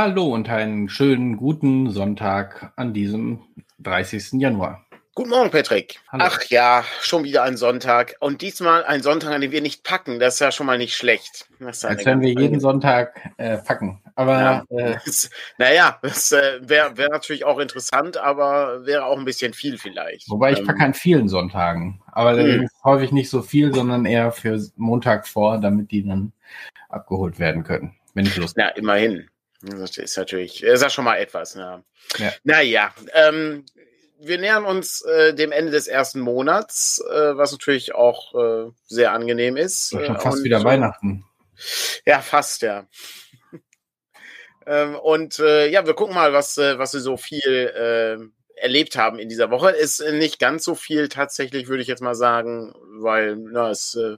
Hallo und einen schönen guten Sonntag an diesem 30. Januar. Guten Morgen, Patrick. Hallo. Ach ja, schon wieder ein Sonntag. Und diesmal ein Sonntag, an dem wir nicht packen. Das ist ja schon mal nicht schlecht. Das Als wenn wir jeden Sonntag äh, packen. Aber ja, äh, das, naja, das äh, wäre wär natürlich auch interessant, aber wäre auch ein bisschen viel vielleicht. Wobei ich ähm, packe an vielen Sonntagen. Aber hm. häufig nicht so viel, sondern eher für Montag vor, damit die dann abgeholt werden können, wenn ich Lust. Ja, immerhin. Das ist natürlich, ist ja schon mal etwas. Ja. ja. Naja, ähm, wir nähern uns äh, dem Ende des ersten Monats, äh, was natürlich auch äh, sehr angenehm ist. Schon fast wieder Weihnachten. Ja, fast, ja. ähm, und äh, ja, wir gucken mal, was, äh, was wir so viel äh, erlebt haben in dieser Woche. Ist nicht ganz so viel tatsächlich, würde ich jetzt mal sagen, weil na, es äh,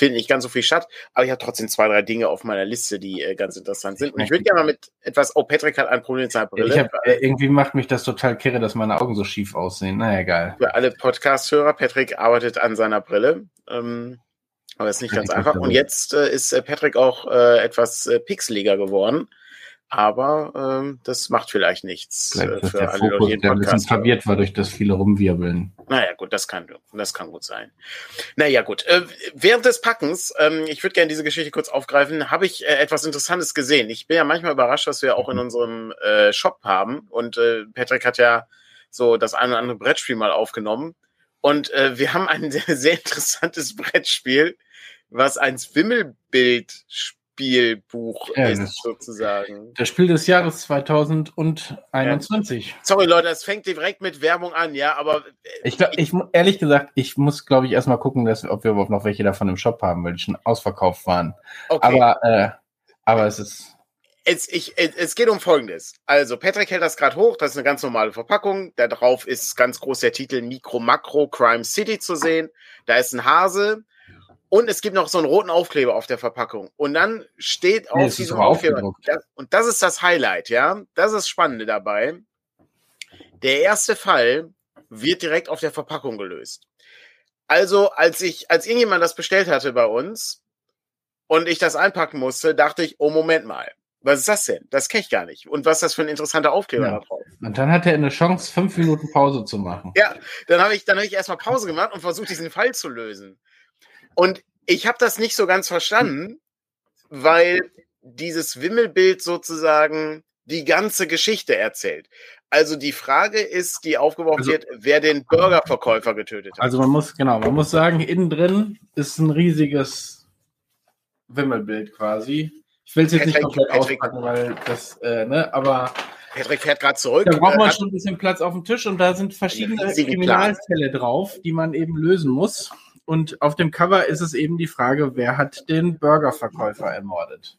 findet nicht ganz so viel statt, aber ich habe trotzdem zwei, drei Dinge auf meiner Liste, die äh, ganz interessant sind. Und ich würde gerne mal mit etwas, oh, Patrick hat ein Problem mit seiner Brille. Ich hab, äh, irgendwie macht mich das total kirre, dass meine Augen so schief aussehen. Naja, egal. Für alle Podcast-Hörer, Patrick arbeitet an seiner Brille. Ähm, aber ist nicht ganz einfach. Und jetzt äh, ist äh, Patrick auch äh, etwas äh, pixeliger geworden. Aber ähm, das macht vielleicht nichts äh, für der alle, Fokus, die der ein bisschen verwirrt war durch das viele Rumwirbeln. Naja, gut, das kann, das kann gut sein. Naja, gut. Äh, während des Packens, ähm, ich würde gerne diese Geschichte kurz aufgreifen, habe ich äh, etwas Interessantes gesehen. Ich bin ja manchmal überrascht, was wir auch in mhm. unserem äh, Shop haben. Und äh, Patrick hat ja so das eine oder andere Brettspiel mal aufgenommen. Und äh, wir haben ein sehr, sehr interessantes Brettspiel, was ein Wimmelbild spielt Spielbuch ja, ist, sozusagen. Das Spiel des Jahres 2021. Ja. Sorry, Leute, das fängt direkt mit Werbung an, ja, aber. Äh, ich, glaub, ich ehrlich gesagt, ich muss, glaube ich, erstmal gucken, dass, ob wir überhaupt noch welche davon im Shop haben, weil die schon ausverkauft waren. Okay. Aber, äh, aber es ist. Es, ich, es geht um Folgendes. Also, Patrick hält das gerade hoch. Das ist eine ganz normale Verpackung. Da drauf ist ganz groß der Titel Mikro Makro Crime City zu sehen. Da ist ein Hase. Und es gibt noch so einen roten Aufkleber auf der Verpackung. Und dann steht auf nee, diesem Aufkleber, das, und das ist das Highlight, ja. Das ist das Spannende dabei. Der erste Fall wird direkt auf der Verpackung gelöst. Also, als ich, als irgendjemand das bestellt hatte bei uns und ich das einpacken musste, dachte ich, oh, Moment mal. Was ist das denn? Das kenne ich gar nicht. Und was ist das für ein interessanter Aufkleber ja. da drauf? Und dann hat er eine Chance, fünf Minuten Pause zu machen. Ja, dann habe ich, dann habe ich erstmal Pause gemacht und versucht, diesen Fall zu lösen. Und ich habe das nicht so ganz verstanden, weil dieses Wimmelbild sozusagen die ganze Geschichte erzählt. Also die Frage ist, die aufgeworfen also, wird, wer den Burgerverkäufer getötet hat. Also man muss, genau, man muss sagen, innen drin ist ein riesiges Wimmelbild quasi. Ich will es jetzt Patrick, nicht komplett Patrick, auspacken, weil das, äh, ne, aber. Patrick fährt gerade zurück. Da braucht man schon ein bisschen Platz auf dem Tisch und da sind verschiedene Kriminalfälle drauf, die man eben lösen muss. Und auf dem Cover ist es eben die Frage, wer hat den Burgerverkäufer ermordet?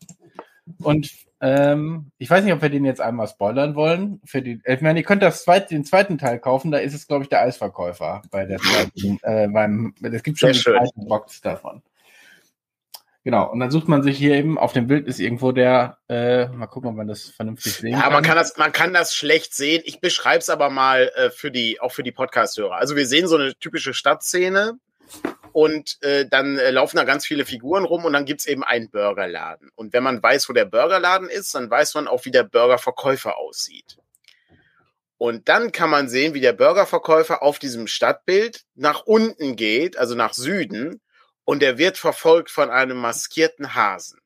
Und ähm, ich weiß nicht, ob wir den jetzt einmal spoilern wollen. Für die, ich meine, ihr könnt das zweit, den zweiten Teil kaufen, da ist es, glaube ich, der Eisverkäufer bei der zweiten, äh, beim, es gibt schon die zweite Box davon. Genau, und dann sucht man sich hier eben, auf dem Bild ist irgendwo der, äh, mal gucken, ob man das vernünftig sehen kann. Ja, man kann das, man kann das schlecht sehen. Ich beschreibe es aber mal äh, für die, auch für die Podcast-Hörer. Also wir sehen so eine typische Stadtszene und äh, dann äh, laufen da ganz viele Figuren rum und dann gibt's eben einen Burgerladen. Und wenn man weiß, wo der Burgerladen ist, dann weiß man auch, wie der Burgerverkäufer aussieht. Und dann kann man sehen, wie der Burgerverkäufer auf diesem Stadtbild nach unten geht, also nach Süden, und er wird verfolgt von einem maskierten Hasen.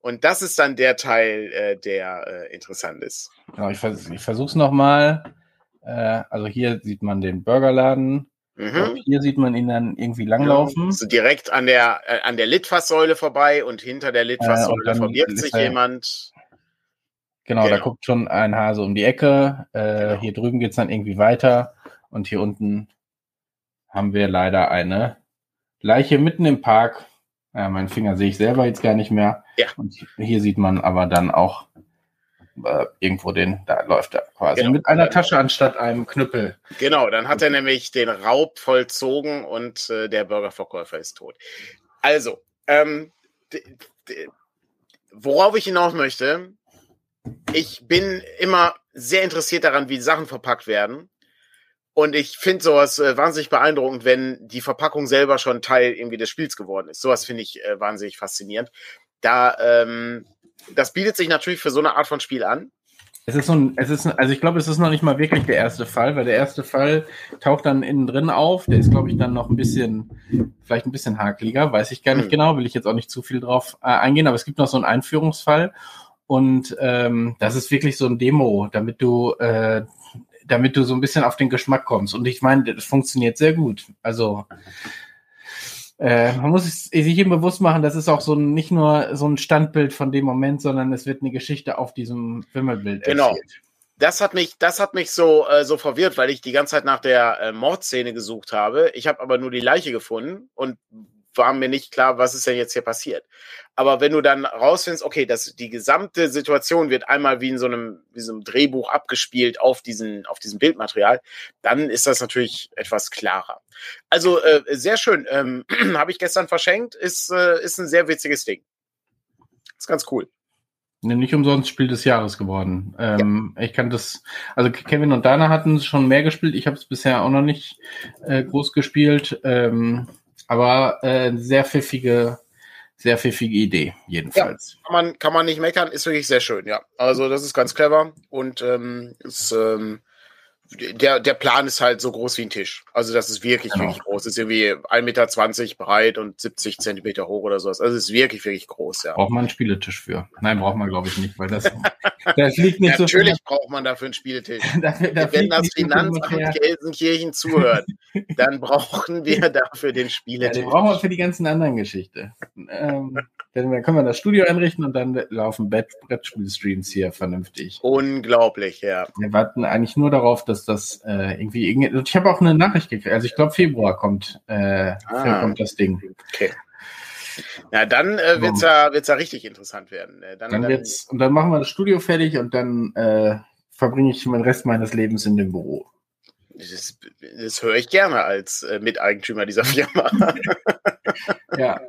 Und das ist dann der Teil, äh, der äh, interessant ist. Genau, ich, vers ich versuche nochmal. Äh, also hier sieht man den Burgerladen Mhm. Hier sieht man ihn dann irgendwie langlaufen. So direkt an der, äh, an der Litfaßsäule vorbei und hinter der Litfaßsäule äh, verbirgt sich jemand. Genau, genau, da guckt schon ein Hase um die Ecke. Äh, genau. Hier drüben geht's dann irgendwie weiter. Und hier unten haben wir leider eine Leiche mitten im Park. Ja, meinen Finger sehe ich selber jetzt gar nicht mehr. Ja. Und hier sieht man aber dann auch äh, irgendwo den, da läuft er quasi genau. mit einer Tasche anstatt einem Knüppel. Genau, dann hat er nämlich den Raub vollzogen und äh, der Burgerverkäufer ist tot. Also, ähm, worauf ich hinaus möchte, ich bin immer sehr interessiert daran, wie Sachen verpackt werden. Und ich finde sowas äh, wahnsinnig beeindruckend, wenn die Verpackung selber schon Teil irgendwie des Spiels geworden ist. Sowas finde ich äh, wahnsinnig faszinierend. Da ähm, das bietet sich natürlich für so eine Art von Spiel an. Es ist so ein, es ist, also ich glaube, es ist noch nicht mal wirklich der erste Fall, weil der erste Fall taucht dann innen drin auf. Der ist, glaube ich, dann noch ein bisschen, vielleicht ein bisschen hakeliger, weiß ich gar nicht mhm. genau, will ich jetzt auch nicht zu viel drauf äh, eingehen, aber es gibt noch so einen Einführungsfall und ähm, das ist wirklich so ein Demo, damit du, äh, damit du so ein bisschen auf den Geschmack kommst. Und ich meine, das funktioniert sehr gut. Also äh, man muss sich eben bewusst machen, das ist auch so ein, nicht nur so ein Standbild von dem Moment, sondern es wird eine Geschichte auf diesem Wimmelbild genau. erzählt. Das hat mich, das hat mich so, äh, so verwirrt, weil ich die ganze Zeit nach der äh, Mordszene gesucht habe. Ich habe aber nur die Leiche gefunden und war mir nicht klar, was ist denn jetzt hier passiert. Aber wenn du dann rausfindest, okay, dass die gesamte Situation wird einmal wie in so einem, wie so einem Drehbuch abgespielt auf diesen, auf diesem Bildmaterial, dann ist das natürlich etwas klarer. Also äh, sehr schön. Ähm, Habe ich gestern verschenkt, ist, äh, ist ein sehr witziges Ding. Ist ganz cool. Nicht umsonst Spiel des Jahres geworden. Ähm, ja. Ich kann das, also Kevin und Dana hatten schon mehr gespielt. Ich habe es bisher auch noch nicht äh, groß gespielt. Ähm, aber äh, sehr pfiffige, sehr pfiffige Idee, jedenfalls. Ja, kann, man, kann man nicht meckern, ist wirklich sehr schön, ja. Also das ist ganz clever und ähm, ist, ähm, der, der Plan ist halt so groß wie ein Tisch. Also das ist wirklich, genau. wirklich groß. Das ist irgendwie 1,20 Meter breit und 70 Zentimeter hoch oder sowas. Also es ist wirklich, wirklich groß, ja. Braucht man einen Spieletisch für? Nein, braucht man, glaube ich, nicht, weil das, das liegt nicht Natürlich so Natürlich braucht man dafür einen Spieletisch. da, da Wenn das Finanzamt Gelsenkirchen zuhört, dann brauchen wir dafür den Spieletisch. Ja, den brauchen wir für die ganzen anderen Geschichten. Ähm, dann können wir das Studio einrichten und dann laufen Brettspiel-Streams hier vernünftig. Unglaublich, ja. Wir warten eigentlich nur darauf, dass das äh, irgendwie. Ich habe auch eine Nachricht gekriegt. Also ich glaube, Februar kommt, äh, ah. kommt das Ding. Okay. Ja, dann äh, wird es ja, wird's ja richtig interessant werden. Dann, dann, dann wird's, und dann machen wir das Studio fertig und dann äh, verbringe ich den Rest meines Lebens in dem Büro. Das, das höre ich gerne als äh, Miteigentümer dieser Firma. ja.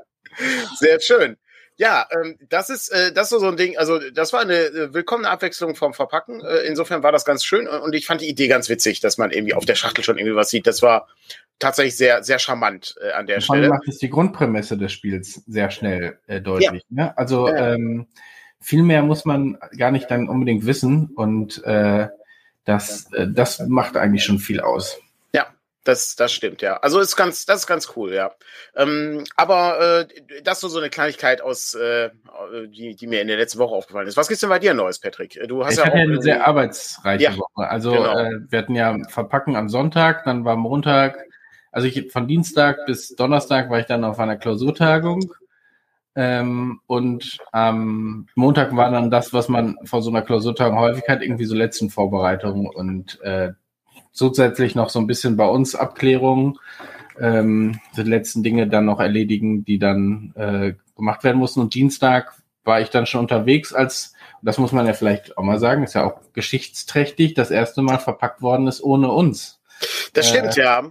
Sehr schön. Ja, ähm, das ist äh, das ist so ein Ding. Also das war eine äh, willkommene Abwechslung vom Verpacken. Äh, insofern war das ganz schön und ich fand die Idee ganz witzig, dass man irgendwie auf der Schachtel schon irgendwie was sieht. Das war tatsächlich sehr sehr charmant äh, an der Vor Stelle. macht es die Grundprämisse des Spiels sehr schnell äh, deutlich. Ja. Ne? Also ja. ähm, viel mehr muss man gar nicht dann unbedingt wissen und äh, das äh, das macht eigentlich schon viel aus. Das, das stimmt, ja. Also ist ganz, das ist ganz cool, ja. Ähm, aber äh, das ist so eine Kleinigkeit aus, äh, die, die mir in der letzten Woche aufgefallen ist. Was gibt's denn bei dir Neues, Patrick? Du hast ich ja hatte auch eine sehr arbeitsreiche ja, Woche. Also genau. äh, wir hatten ja Verpacken am Sonntag, dann war Montag, also ich von Dienstag bis Donnerstag war ich dann auf einer Klausurtagung. Ähm, und am Montag war dann das, was man vor so einer Klausurtagung häufig hat, irgendwie so letzten Vorbereitungen und äh, zusätzlich noch so ein bisschen bei uns Abklärungen, ähm, die letzten Dinge dann noch erledigen, die dann äh, gemacht werden mussten. Und Dienstag war ich dann schon unterwegs, als, das muss man ja vielleicht auch mal sagen, ist ja auch geschichtsträchtig, das erste Mal verpackt worden ist ohne uns. Das stimmt, äh, ja.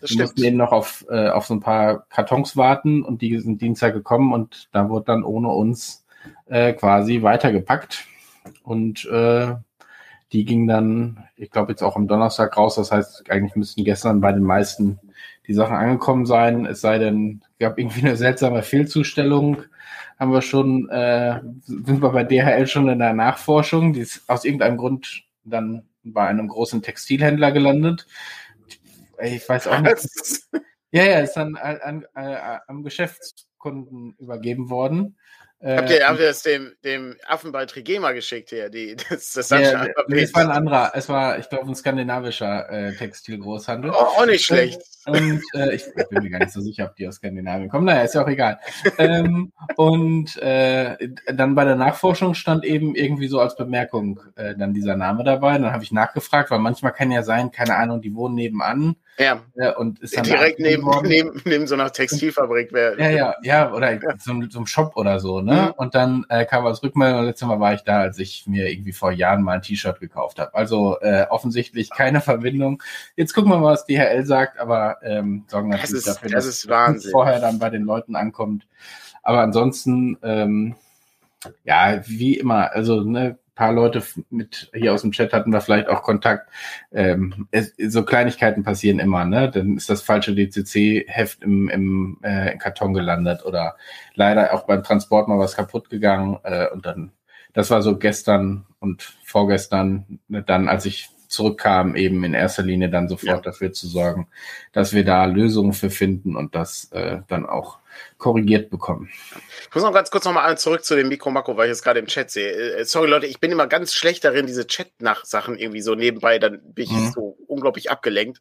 Das wir mussten eben noch auf, äh, auf so ein paar Kartons warten und die sind Dienstag gekommen und da wurde dann ohne uns äh, quasi weitergepackt. Und äh, die ging dann, ich glaube, jetzt auch am Donnerstag raus. Das heißt, eigentlich müssten gestern bei den meisten die Sachen angekommen sein. Es sei denn, gab irgendwie eine seltsame Fehlzustellung. Haben wir schon, äh, sind wir bei DHL schon in der Nachforschung. Die ist aus irgendeinem Grund dann bei einem großen Textilhändler gelandet. Ich weiß auch nicht. Ja, ja, ist dann an, an, an, am Geschäftskunden übergeben worden. Habt ihr, äh, habt ihr das dem, dem Affen bei Trigema geschickt hier? Die, das, das ja, es war ein anderer, es war, ich glaube, ein skandinavischer äh, Textilgroßhandel. Oh, auch nicht schlecht. Und äh, ich bin mir gar nicht so sicher, ob die aus Skandinavien kommen. Naja, ist ja auch egal. ähm, und äh, dann bei der Nachforschung stand eben irgendwie so als Bemerkung äh, dann dieser Name dabei. Dann habe ich nachgefragt, weil manchmal kann ja sein, keine Ahnung, die wohnen nebenan ja. ja und ist dann direkt neben, neben, neben so einer Textilfabrik wäre. Ja, ja, ja, oder ja. So, so einem Shop oder so, ne? Mhm. Und dann äh, kam als Rückmeldung, letztes Mal war ich da, als ich mir irgendwie vor Jahren mal ein T-Shirt gekauft habe. Also äh, offensichtlich keine Verbindung. Jetzt gucken wir mal, was DHL sagt, aber ähm, sorgen natürlich das ist, dafür, das dass es vorher dann bei den Leuten ankommt. Aber ansonsten, ähm, ja, wie immer, also ne, paar Leute mit hier aus dem Chat hatten wir vielleicht auch Kontakt. Ähm, es, so Kleinigkeiten passieren immer, ne? Dann ist das falsche DCC-Heft im, im äh, Karton gelandet oder leider auch beim Transport mal was kaputt gegangen äh, und dann das war so gestern und vorgestern, dann als ich zurückkam, eben in erster Linie dann sofort ja. dafür zu sorgen, dass wir da Lösungen für finden und das äh, dann auch korrigiert bekommen. Ich muss noch ganz kurz nochmal zurück zu dem Mikro-Makro, weil ich jetzt gerade im Chat sehe. Äh, sorry Leute, ich bin immer ganz schlecht darin, diese Chat-Nach-Sachen irgendwie so nebenbei, dann bin ich mhm. so unglaublich abgelenkt.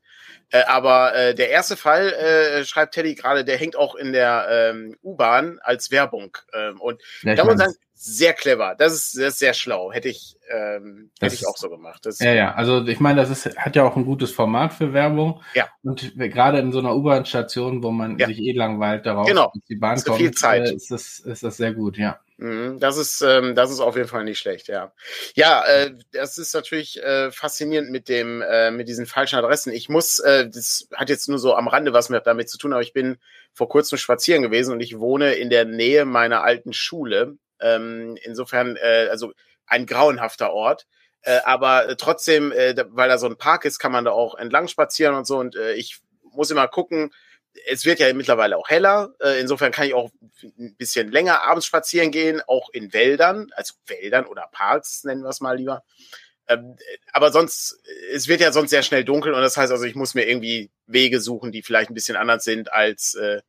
Äh, aber äh, der erste Fall, äh, schreibt Teddy gerade, der hängt auch in der ähm, U-Bahn als Werbung. Ähm, und ja, da muss man sagen, sehr clever. Das ist, das ist sehr schlau. Hätte ich, ähm, hätte ich auch so gemacht. Das ja, ja. Also ich meine, das ist, hat ja auch ein gutes Format für Werbung. Ja. Und gerade in so einer U-Bahn-Station, wo man ja. sich eh langweilt darauf, genau. dass die Bahn kommt, viel Zeit. Äh, ist, das, ist das sehr gut, ja. Mhm, das ist, ähm, das ist auf jeden Fall nicht schlecht, ja. Ja, äh, das ist natürlich äh, faszinierend mit dem, äh, mit diesen falschen Adressen. Ich muss, äh, das hat jetzt nur so am Rande was mit damit zu tun, aber ich bin vor kurzem spazieren gewesen und ich wohne in der Nähe meiner alten Schule ähm, insofern, äh, also ein grauenhafter Ort. Äh, aber trotzdem, äh, weil da so ein Park ist, kann man da auch entlang spazieren und so. Und äh, ich muss immer gucken, es wird ja mittlerweile auch heller. Äh, insofern kann ich auch ein bisschen länger abends spazieren gehen, auch in Wäldern, also Wäldern oder Parks, nennen wir es mal lieber. Ähm, aber sonst, es wird ja sonst sehr schnell dunkel und das heißt also, ich muss mir irgendwie Wege suchen, die vielleicht ein bisschen anders sind als äh,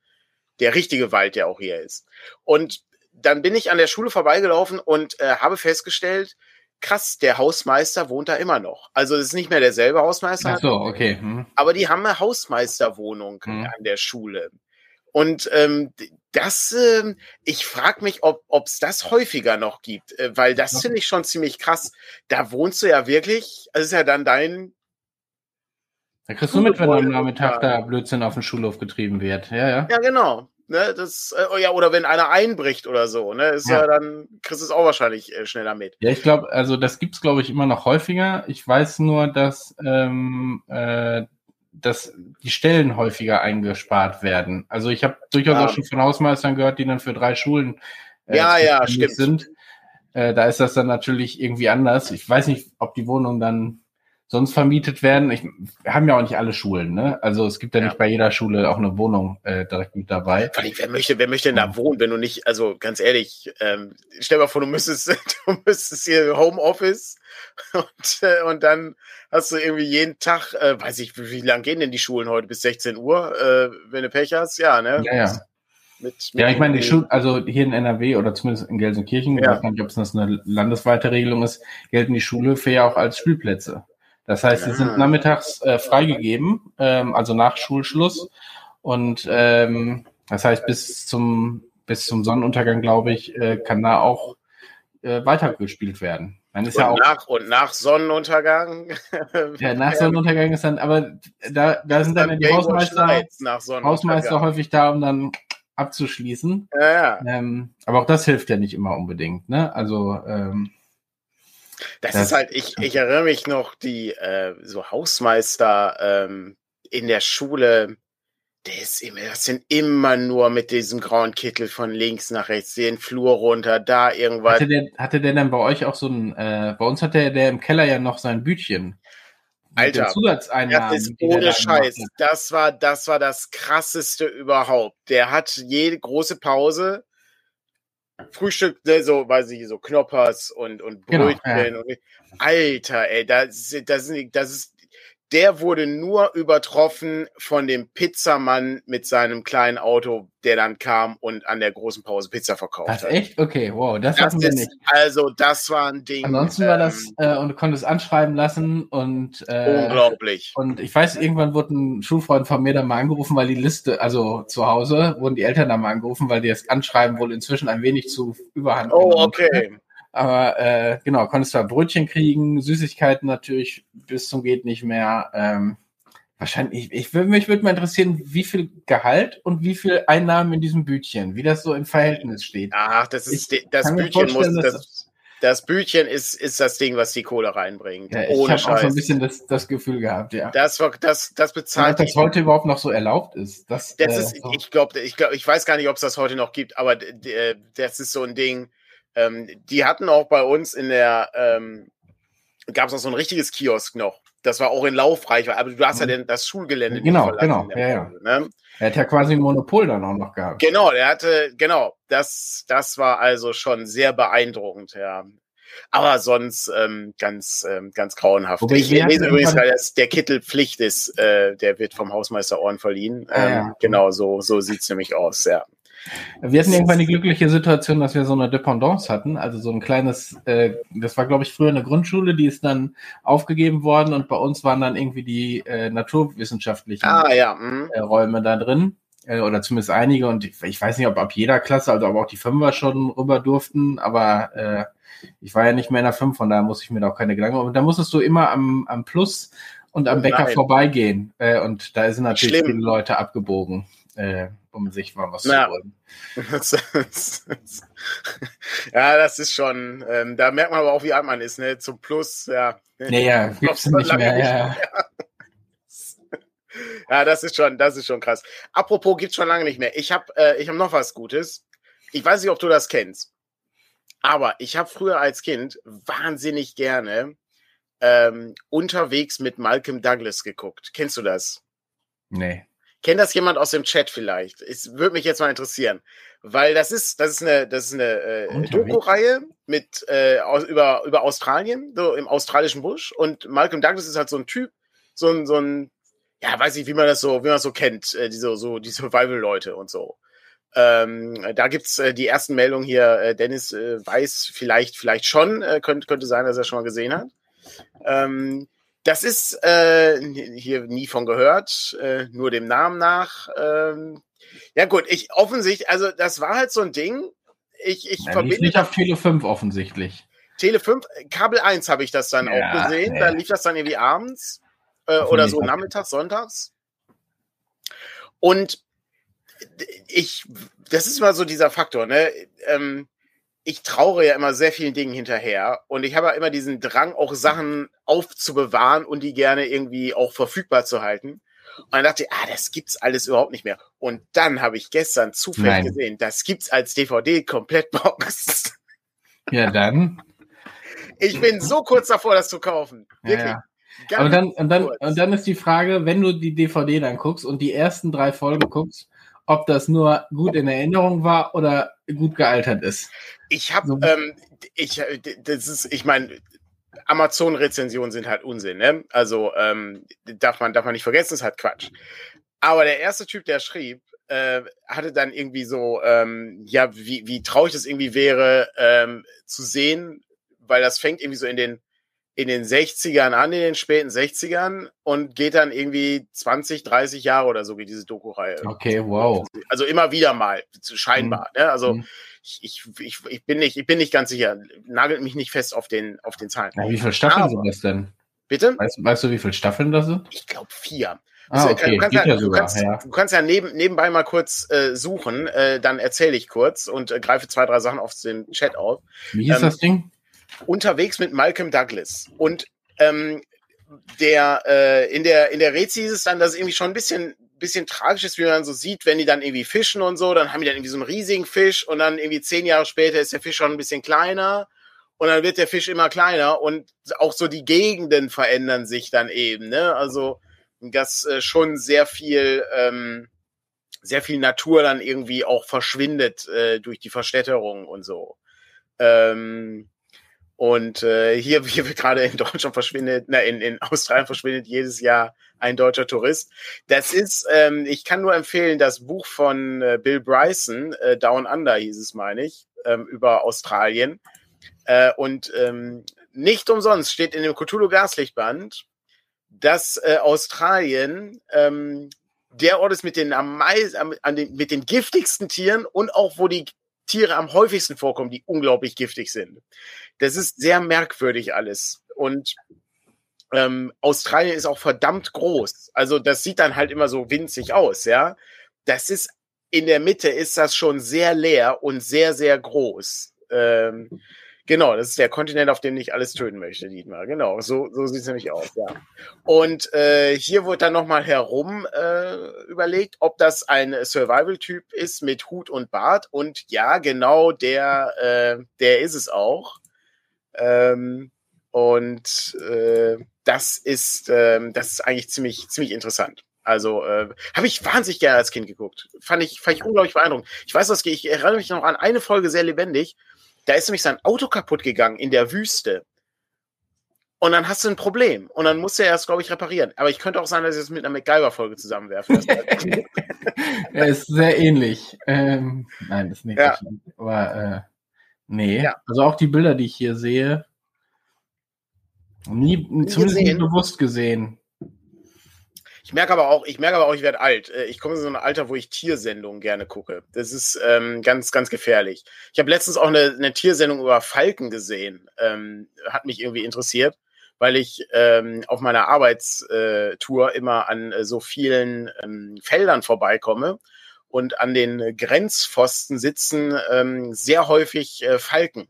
der richtige Wald, der auch hier ist. Und dann bin ich an der Schule vorbeigelaufen und äh, habe festgestellt, krass, der Hausmeister wohnt da immer noch. Also es ist nicht mehr derselbe Hausmeister. Ach so, okay. Hm. Aber die haben eine Hausmeisterwohnung hm. an der Schule. Und ähm, das, äh, ich frage mich, ob es das häufiger noch gibt, äh, weil das finde ich schon ziemlich krass. Da wohnst du ja wirklich, das ist ja dann dein. Da kriegst du mit, wenn am Nachmittag da Blödsinn auf den Schulhof getrieben wird. Ja, ja. Ja, genau. Ne, das, äh, oh ja, oder wenn einer einbricht oder so, ne, ist ja, ja dann kriegst du es auch wahrscheinlich äh, schneller mit. Ja, ich glaube, also das gibt's glaube ich immer noch häufiger. Ich weiß nur, dass ähm, äh, dass die Stellen häufiger eingespart werden. Also ich habe durchaus ja. auch schon von Hausmeistern gehört, die dann für drei Schulen äh, ja, ja, stimmt. sind. Äh, da ist das dann natürlich irgendwie anders. Ich weiß nicht, ob die Wohnung dann sonst vermietet werden. Ich, wir haben ja auch nicht alle Schulen, ne? Also es gibt ja, ja. nicht bei jeder Schule auch eine Wohnung äh, direkt mit dabei. wer möchte, wer möchte denn da wohnen, wenn du nicht, also ganz ehrlich, ähm, stell dir mal vor, du müsstest, du müsstest hier Homeoffice und, äh, und dann hast du irgendwie jeden Tag, äh, weiß ich, wie, lang gehen denn die Schulen heute? Bis 16 Uhr, äh, wenn du Pech hast, ja, ne? Ja, ja. Mit, mit ja, ich meine, die Schulen, also hier in NRW oder zumindest in Gelsenkirchen, ja. ich weiß nicht, ob es das eine landesweite Regelung ist, gelten die Schule für ja auch als Spielplätze. Das heißt, sie sind nachmittags äh, freigegeben, ähm, also nach Schulschluss. Und ähm, das heißt, bis zum, bis zum Sonnenuntergang, glaube ich, äh, kann da auch äh, weitergespielt werden. Dann ist und, ja auch, nach, und nach Sonnenuntergang? ja, nach Sonnenuntergang ist dann, aber da, da sind dann die Hausmeister, Hausmeister häufig da, um dann abzuschließen. Ja, ja. Ähm, aber auch das hilft ja nicht immer unbedingt. Ne? Also ähm, das, das, ist halt, ich, ich erinnere mich noch, die äh, so Hausmeister ähm, in der Schule, der ist immer, das sind immer nur mit diesem grauen Kittel von links nach rechts, den Flur runter, da irgendwas. Hatte der, hatte der dann bei euch auch so ein, äh, bei uns hat der, der im Keller ja noch sein Bütchen. Alter, das ist ohne Scheiß. Das war, das war das krasseste überhaupt. Der hat jede große Pause Frühstück, ne, so, weiß ich, so Knoppers und, und Brötchen. Genau, ja. und, Alter, ey, das, das, das ist, der wurde nur übertroffen von dem Pizzamann mit seinem kleinen Auto, der dann kam und an der großen Pause Pizza verkauft das hat. echt? Okay, wow, das, das hatten wir nicht. Also, das war ein Ding. Ansonsten ähm, war das, ähm, äh, und du konntest anschreiben lassen und äh, unglaublich. Und ich weiß, irgendwann wurde ein Schulfreund von mir dann mal angerufen, weil die Liste, also zu Hause, wurden die Eltern dann mal angerufen, weil die das Anschreiben wohl inzwischen ein wenig zu überhand. Oh, okay. Aber äh, genau, konntest du da Brötchen kriegen, Süßigkeiten natürlich bis zum geht nicht mehr. Ähm, wahrscheinlich, ich, ich würde mich würde mal interessieren, wie viel Gehalt und wie viel Einnahmen in diesem Bütchen, wie das so im Verhältnis steht. Ach, das ist ich das Bütchen muss das, das Bütchen ist, ist das Ding, was die Kohle reinbringt. Ja, ich habe auch so ein bisschen das, das Gefühl gehabt, ja. Das, das, das bezahlt. Und das heute überhaupt noch so erlaubt ist. Das, das äh, ist, ich glaube, ich, glaub, ich weiß gar nicht, ob es das heute noch gibt, aber das ist so ein Ding, ähm, die hatten auch bei uns in der, ähm, gab es noch so ein richtiges Kiosk noch. Das war auch in Laufreichweite, aber du hast ja mhm. denn das Schulgelände. Genau, genau. Ja, ja. Ne? Er hat ja quasi ein Monopol dann auch noch gehabt. Genau, er hatte, genau, das, das war also schon sehr beeindruckend, ja. Aber sonst ähm, ganz, ähm, ganz grauenhaft. Wobei ich lese übrigens, weil das der Kittel Pflicht ist, äh, der wird vom Hausmeister Ohren verliehen. Ah, ähm, ja. Genau, so, so sieht's nämlich aus, ja. Wir hatten irgendwann die glückliche Situation, dass wir so eine Dependance hatten, also so ein kleines, äh, das war glaube ich früher eine Grundschule, die ist dann aufgegeben worden und bei uns waren dann irgendwie die äh, naturwissenschaftlichen ah, ja. mhm. äh, Räume da drin äh, oder zumindest einige und ich, weiß nicht, ob ab jeder Klasse, also ob auch die Fünfer schon rüber durften, aber äh, ich war ja nicht mehr in der Fünf, von daher muss ich mir da auch keine Gedanken machen. Und da musstest du immer am, am Plus und am Bäcker Nein. vorbeigehen äh, und da sind natürlich Schlimm. viele Leute abgebogen. Äh, um sich mal was ja. zu holen. ja, das ist schon, ähm, da merkt man aber auch, wie alt man ist, ne? Zum Plus, ja. Naja, gibt's nicht mehr, nicht ja. mehr. Ja, das ist schon, das ist schon krass. Apropos, gibt's schon lange nicht mehr. Ich habe, äh, ich habe noch was Gutes. Ich weiß nicht, ob du das kennst, aber ich habe früher als Kind wahnsinnig gerne ähm, unterwegs mit Malcolm Douglas geguckt. Kennst du das? Nee. Kennt das jemand aus dem Chat vielleicht? Es würde mich jetzt mal interessieren, weil das ist, das ist eine, das ist eine äh, Doku-Reihe mit äh, aus, über über Australien, so im australischen Busch. Und Malcolm Douglas ist halt so ein Typ, so ein so ein, ja, weiß ich, wie man das so, wie man das so kennt, äh, diese so die Survival-Leute und so. Ähm, da gibt's äh, die ersten Meldungen hier. Äh, Dennis äh, weiß vielleicht, vielleicht schon, äh, könnte, könnte sein, dass er schon mal gesehen hat. Ähm, das ist äh, hier nie von gehört, äh, nur dem Namen nach. Ähm, ja gut, ich offensichtlich, also das war halt so ein Ding. Ich, ich ja, verbinde nicht auf Tele 5 offensichtlich. Tele 5, Kabel 1 habe ich das dann ja, auch gesehen. Ja. Da lief das dann irgendwie abends äh, oder so nachmittags, sonntags. Und ich, das ist mal so dieser Faktor, ne? Ähm, ich traure ja immer sehr vielen Dingen hinterher und ich habe ja immer diesen Drang, auch Sachen aufzubewahren und die gerne irgendwie auch verfügbar zu halten. Und dann dachte ich, ah, das gibt's alles überhaupt nicht mehr. Und dann habe ich gestern zufällig Nein. gesehen, das gibt's als DVD komplett Box. Ja, dann. Ich bin so kurz davor, das zu kaufen. Wirklich. Ja, ja. Aber dann, und dann, und dann ist die Frage, wenn du die DVD dann guckst und die ersten drei Folgen guckst, ob das nur gut in Erinnerung war oder gut gealtert ist. Ich habe, so. ähm, ich, das ist, ich meine, Amazon-Rezensionen sind halt Unsinn, ne? Also ähm, darf man darf man nicht vergessen, ist halt Quatsch. Aber der erste Typ, der schrieb, äh, hatte dann irgendwie so, ähm, ja, wie, wie traurig das irgendwie wäre, ähm, zu sehen, weil das fängt irgendwie so in den in den 60ern an, in den späten 60ern und geht dann irgendwie 20, 30 Jahre oder so wie diese Doku-Reihe. Okay, wow. Also immer wieder mal, scheinbar. Mhm. Ne? Also mhm. ich, ich, ich, bin nicht, ich bin nicht ganz sicher. Nagelt mich nicht fest auf den, auf den Zahlen. Ja, wie viele Staffeln Aber, sind das denn? Bitte? Weißt, weißt, du, wie viele Staffeln das sind? Ich glaube vier. Ah, also, okay. du, kannst ja, ja sogar, du, kannst, ja. du kannst ja neben, nebenbei mal kurz äh, suchen, äh, dann erzähle ich kurz und äh, greife zwei, drei Sachen auf den Chat auf. Wie hieß ähm, das Ding? Unterwegs mit Malcolm Douglas. Und ähm, der äh, in der in der Rezi ist es dann, dass es irgendwie schon ein bisschen bisschen tragisch ist, wie man so sieht, wenn die dann irgendwie fischen und so, dann haben die dann irgendwie so einen riesigen Fisch und dann irgendwie zehn Jahre später ist der Fisch schon ein bisschen kleiner und dann wird der Fisch immer kleiner und auch so die Gegenden verändern sich dann eben, ne? Also dass äh, schon sehr viel ähm, sehr viel Natur dann irgendwie auch verschwindet äh, durch die Verstädterung und so. Ähm, und äh, hier, hier gerade in Deutschland verschwindet, na, in, in Australien verschwindet jedes Jahr ein deutscher Tourist. Das ist, ähm, ich kann nur empfehlen, das Buch von äh, Bill Bryson, äh, Down Under hieß es, meine ich, ähm, über Australien. Äh, und ähm, nicht umsonst steht in dem Cthulhu Gaslichtband, dass äh, Australien ähm, der Ort ist mit den am meisten, an den, mit den giftigsten Tieren und auch wo die Tiere am häufigsten vorkommen, die unglaublich giftig sind. Das ist sehr merkwürdig alles. Und ähm, Australien ist auch verdammt groß. Also das sieht dann halt immer so winzig aus, ja. Das ist in der Mitte ist das schon sehr leer und sehr, sehr groß. Ähm, Genau, das ist der Kontinent, auf dem ich alles töten möchte, Dietmar. Genau, so, so sieht es nämlich aus, ja. Und äh, hier wird dann nochmal herum äh, überlegt, ob das ein Survival-Typ ist mit Hut und Bart. Und ja, genau, der, äh, der ist es auch. Ähm, und äh, das ist, äh, das ist eigentlich ziemlich, ziemlich interessant. Also äh, habe ich wahnsinnig gerne als Kind geguckt. Fand ich, fand ich unglaublich beeindruckend. Ich weiß, was ich erinnere mich noch an eine Folge sehr lebendig Da ist nämlich sein Auto kaputt gegangen in der Wüste. Und dann hast du ein Problem. Und dann muss er erst, glaube ich, reparieren. Aber ich könnte auch sein, dass ich es mit einer MacGyver-Folge zusammenwerfe. er ist sehr ähnlich. Ähm, nein, das ist nicht ja. so Aber äh, nee. Ja. Also auch die Bilder, die ich hier sehe, nie, nie zumindest gesehen. nicht bewusst gesehen. Ich merke aber auch, ich merke aber auch, ich werde alt. Äh, ich komme in so ein Alter, wo ich Tiersendungen gerne gucke. Das ist ähm, ganz, ganz gefährlich. Ich habe letztens auch eine, eine Tiersendung über Falken gesehen. Ähm, hat mich irgendwie interessiert weil ich ähm, auf meiner Arbeitstour immer an äh, so vielen ähm, Feldern vorbeikomme und an den Grenzpfosten sitzen ähm, sehr häufig äh, Falken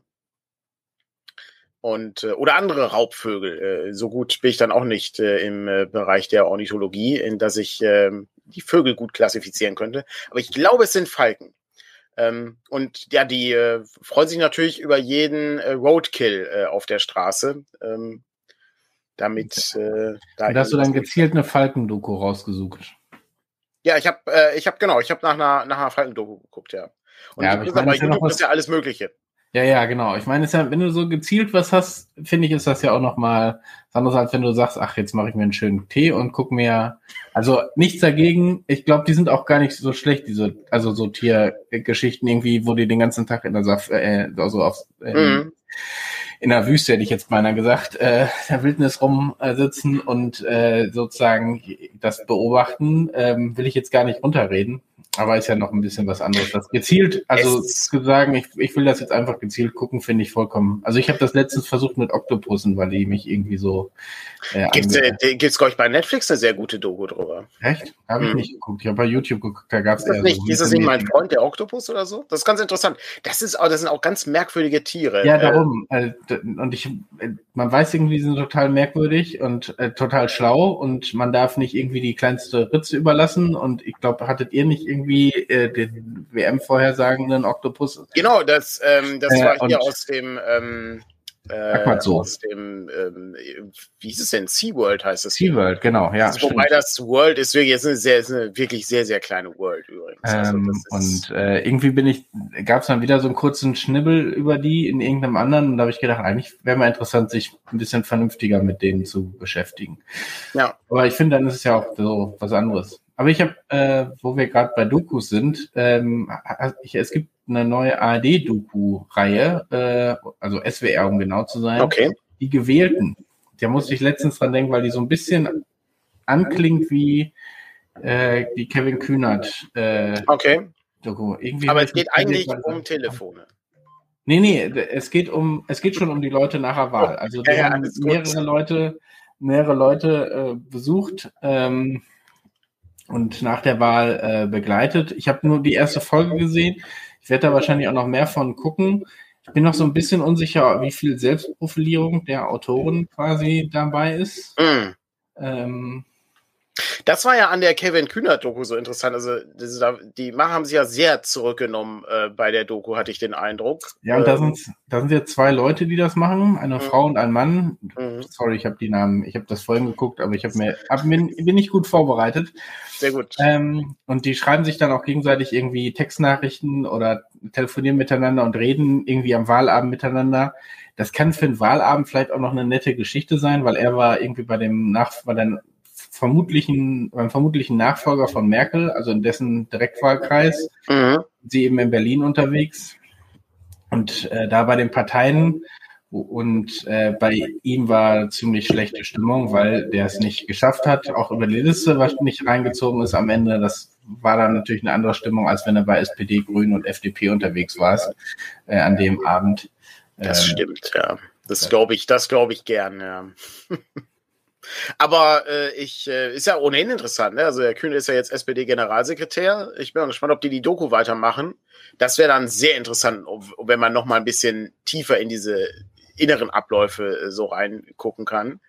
und äh, oder andere Raubvögel. Äh, so gut bin ich dann auch nicht äh, im äh, Bereich der Ornithologie, in dass ich äh, die Vögel gut klassifizieren könnte. Aber ich glaube, es sind Falken. Ähm, und ja, die äh, freuen sich natürlich über jeden äh, Roadkill äh, auf der Straße. Ähm, damit äh, da. Und hast du dann gezielt eine Falkendoku rausgesucht? Ja, ich habe, äh, ich habe genau, ich habe nach einer nach einer Falkendoku geguckt, ja. Und ja, aber ich meine, YouTube ist ja alles Mögliche. Ja, ja, genau. Ich meine, ist ja, wenn du so gezielt was hast, finde ich, ist das ja auch noch mal was anderes, als wenn du sagst, ach, jetzt mache ich mir einen schönen Tee und guck mir, also nichts dagegen. Ich glaube, die sind auch gar nicht so schlecht, diese, also so Tiergeschichten irgendwie, wo die den ganzen Tag in der Saft, äh, also auf, äh, mhm in der Wüste, hätte ich jetzt beinahe gesagt, äh, der Wildnis rumsitzen und äh, sozusagen das beobachten, ähm, will ich jetzt gar nicht runterreden. Aber ist ja noch ein bisschen was anderes. Das gezielt, also zu sagen, ich, ich will das jetzt einfach gezielt gucken, finde ich vollkommen. Also ich habe das letztens versucht mit Oktopussen, weil die mich irgendwie so. Äh, Gibt es, glaube ich, bei Netflix eine sehr gute Doku drüber. Echt? Habe ich hm. nicht geguckt. Ich habe bei YouTube geguckt, da gab es ja. Nicht, so ist das nicht mein Freund, der Oktopus oder so? Das ist ganz interessant. Das, ist, das sind auch ganz merkwürdige Tiere. Ja, äh, darum. Äh, und ich, äh, man weiß irgendwie, die sind total merkwürdig und äh, total schlau und man darf nicht irgendwie die kleinste Ritze überlassen. Und ich glaube, hattet ihr nicht irgendwie irgendwie äh, den WM-vorhersagenden Oktopus. Genau, das, ähm, das äh, war hier aus dem ähm, äh, so. aus dem, ähm, wie hieß es denn? SeaWorld heißt es. SeaWorld, genau, ja. Also, wobei das World ist wirklich, ist eine, sehr, ist eine wirklich sehr, sehr kleine World übrigens. Also ähm, und äh, irgendwie bin ich, gab es dann wieder so einen kurzen Schnibbel über die in irgendeinem anderen und da habe ich gedacht, eigentlich wäre mal interessant, sich ein bisschen vernünftiger mit denen zu beschäftigen. Ja. Aber ich finde, dann ist es ja auch so was anderes. Aber ich habe, äh, wo wir gerade bei Dokus sind, ähm, ich, es gibt eine neue ARD-Doku-Reihe, äh, also SWR, um genau zu sein. Okay. Die Gewählten. Da musste ich letztens dran denken, weil die so ein bisschen anklingt wie äh, die Kevin Kühnert. Äh, okay. Doku. Irgendwie Aber es geht eigentlich um Telefone. Nee, nee, es geht um, es geht schon um die Leute nach der Wahl. Also die ja, haben mehrere Leute, mehrere Leute äh, besucht. Ähm, und nach der Wahl äh, begleitet. Ich habe nur die erste Folge gesehen. Ich werde da wahrscheinlich auch noch mehr von gucken. Ich bin noch so ein bisschen unsicher, wie viel Selbstprofilierung der Autoren quasi dabei ist. Mm. Ähm, das war ja an der Kevin Kühner-Doku so interessant. Also die Macher haben sich ja sehr zurückgenommen äh, bei der Doku, hatte ich den Eindruck. Ja, und da ähm, sind da sind jetzt zwei Leute, die das machen, eine mhm. Frau und ein Mann. Mhm. Sorry, ich habe die Namen, ich habe das vorhin geguckt, aber ich habe mir hab, bin, bin nicht gut vorbereitet. Sehr gut. Ähm, und die schreiben sich dann auch gegenseitig irgendwie Textnachrichten oder telefonieren miteinander und reden irgendwie am Wahlabend miteinander. Das kann für einen Wahlabend vielleicht auch noch eine nette Geschichte sein, weil er war irgendwie bei dem Nach bei den vermutlichen, beim vermutlichen Nachfolger von Merkel, also in dessen Direktwahlkreis, mhm. sie eben in Berlin unterwegs. Und äh, da bei den Parteien und äh, bei ihm war ziemlich schlechte Stimmung, weil der es nicht geschafft hat, auch über die Liste was nicht reingezogen ist am Ende. Das war dann natürlich eine andere Stimmung, als wenn er bei SPD, Grünen und FDP unterwegs war äh, an dem Abend. Das ähm, stimmt, ja. Das glaube ich, das glaube ich gern, ja. Aber äh, ich äh, ist ja ohnehin interessant. Ne? Also der Kühne ist ja jetzt SPD-Generalsekretär. Ich bin gespannt, ob die die Doku weitermachen. Das wäre dann sehr interessant, wenn man noch mal ein bisschen tiefer in diese inneren Abläufe äh, so reingucken kann.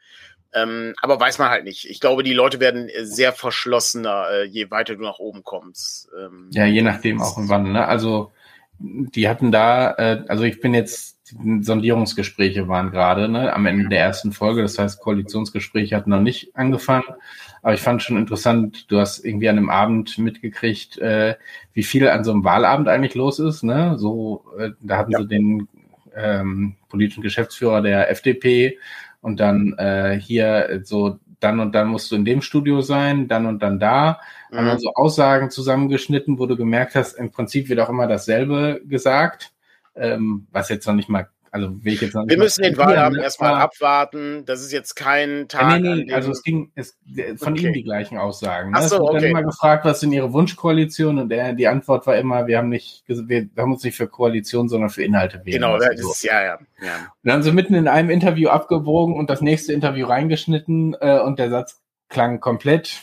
Ähm, aber weiß man halt nicht. Ich glaube, die Leute werden sehr verschlossener, äh, je weiter du nach oben kommst. Ähm, ja, je nachdem auch und wann. Ne? Also die hatten da, äh, also ich bin jetzt Sondierungsgespräche waren gerade ne, am Ende der ersten Folge. Das heißt, Koalitionsgespräche hatten noch nicht angefangen. Aber ich fand schon interessant, du hast irgendwie an einem Abend mitgekriegt, äh, wie viel an so einem Wahlabend eigentlich los ist. Ne? So, äh, da hatten ja. sie den ähm, politischen Geschäftsführer der FDP und dann äh, hier so dann und dann musst du in dem Studio sein, dann und dann da. Mhm. Haben dann so Aussagen zusammengeschnitten, wo du gemerkt hast, im Prinzip wird auch immer dasselbe gesagt, ähm, was jetzt noch nicht mal also will ich jetzt noch Wir müssen den Wahlabend ne? erstmal abwarten. Das ist jetzt kein Tag. Nee, nee, also es ging es, von okay. ihm die gleichen Aussagen. Ne? Ach so, es wurde okay. dann immer gefragt, was sind ihre Wunschkoalition und der, die Antwort war immer, wir haben nicht, wir haben uns nicht für Koalition, sondern für Inhalte wählen. Genau, das ist, ja, ja, ja. Und dann so mitten in einem Interview abgebogen und das nächste Interview reingeschnitten äh, und der Satz klang komplett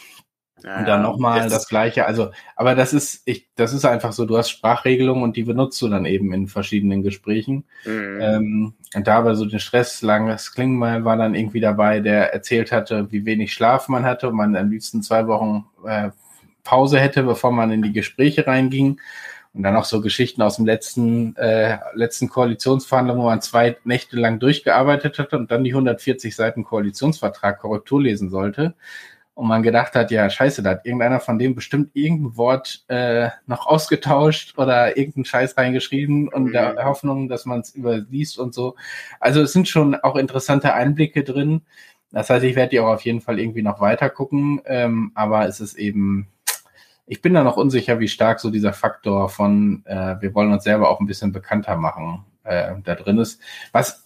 ja, und dann nochmal das gleiche. Also, aber das ist, ich, das ist einfach so, du hast Sprachregelungen und die benutzt du dann eben in verschiedenen Gesprächen. Mhm. Ähm, und da war so den Stress, langes Klingmal war dann irgendwie dabei, der erzählt hatte, wie wenig Schlaf man hatte und man am liebsten zwei Wochen äh, Pause hätte, bevor man in die Gespräche reinging. Und dann auch so Geschichten aus dem letzten, äh, letzten Koalitionsverhandlung, wo man zwei Nächte lang durchgearbeitet hatte und dann die 140 Seiten Koalitionsvertrag Korrektur lesen sollte und man gedacht hat, ja, scheiße, da hat irgendeiner von dem bestimmt irgendein Wort äh, noch ausgetauscht oder irgendeinen Scheiß reingeschrieben und mhm. der Hoffnung, dass man es überliest und so. Also es sind schon auch interessante Einblicke drin. Das heißt, ich werde die auch auf jeden Fall irgendwie noch weiter gucken, ähm, aber es ist eben, ich bin da noch unsicher, wie stark so dieser Faktor von, äh, wir wollen uns selber auch ein bisschen bekannter machen, äh, da drin ist. Was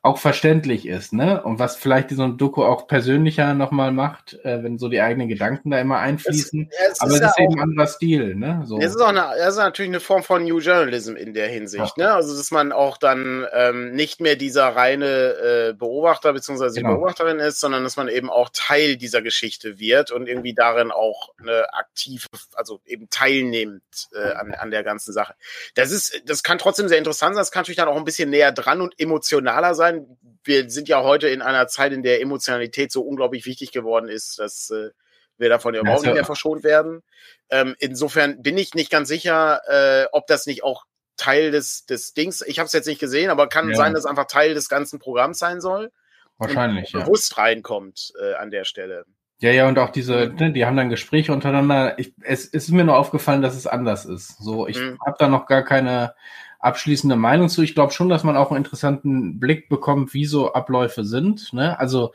auch verständlich ist, ne? Und was vielleicht so ein Doku auch persönlicher nochmal macht, äh, wenn so die eigenen Gedanken da immer einfließen. Es, es Aber es ist, ist eben ein anderer Stil, ne? So. Es ist auch eine, es ist natürlich eine Form von New Journalism in der Hinsicht, ja. ne? Also dass man auch dann ähm, nicht mehr dieser reine äh, Beobachter bzw. Genau. Beobachterin ist, sondern dass man eben auch Teil dieser Geschichte wird und irgendwie darin auch eine aktive, also eben teilnimmt äh, an, an der ganzen Sache. Das ist, das kann trotzdem sehr interessant sein, das kann natürlich dann auch ein bisschen näher dran und emotionaler sein sein. Wir sind ja heute in einer Zeit, in der Emotionalität so unglaublich wichtig geworden ist, dass äh, wir davon ja überhaupt also, nicht mehr verschont werden. Ähm, insofern bin ich nicht ganz sicher, äh, ob das nicht auch Teil des, des Dings, ich habe es jetzt nicht gesehen, aber kann ja. sein, dass einfach Teil des ganzen Programms sein soll. Wahrscheinlich, ja. Bewusst reinkommt äh, an der Stelle. Ja, ja, und auch diese, ne, die haben dann Gespräche untereinander. Ich, es, es ist mir nur aufgefallen, dass es anders ist. So, ich mhm. habe da noch gar keine abschließende Meinung zu. Ich glaube schon, dass man auch einen interessanten Blick bekommt, wie so Abläufe sind. Ne? Also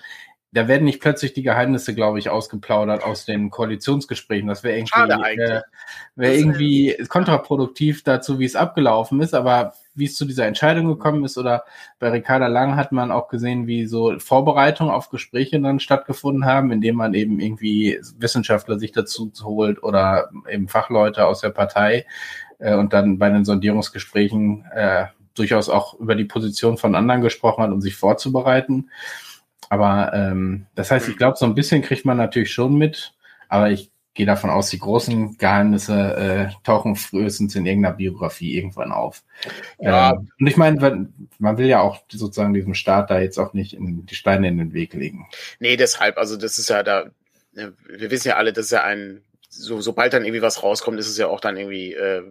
da werden nicht plötzlich die Geheimnisse, glaube ich, ausgeplaudert aus den Koalitionsgesprächen. Das wäre irgendwie, äh, wär irgendwie kontraproduktiv dazu, wie es abgelaufen ist. Aber wie es zu dieser Entscheidung gekommen ist oder bei Ricarda Lang hat man auch gesehen, wie so Vorbereitungen auf Gespräche dann stattgefunden haben, indem man eben irgendwie Wissenschaftler sich dazu holt oder eben Fachleute aus der Partei, äh, und dann bei den Sondierungsgesprächen äh, durchaus auch über die Position von anderen gesprochen hat, um sich vorzubereiten. Aber ähm, das heißt, ich glaube, so ein bisschen kriegt man natürlich schon mit, aber ich gehe davon aus, die großen Geheimnisse äh, tauchen frühestens in irgendeiner Biografie irgendwann auf. Ja. Ähm, und ich meine, man will ja auch sozusagen diesem Staat da jetzt auch nicht in die Steine in den Weg legen. Nee, deshalb, also das ist ja da, ne, wir wissen ja alle, das ist ja ein so, sobald dann irgendwie was rauskommt, ist es ja auch dann irgendwie äh,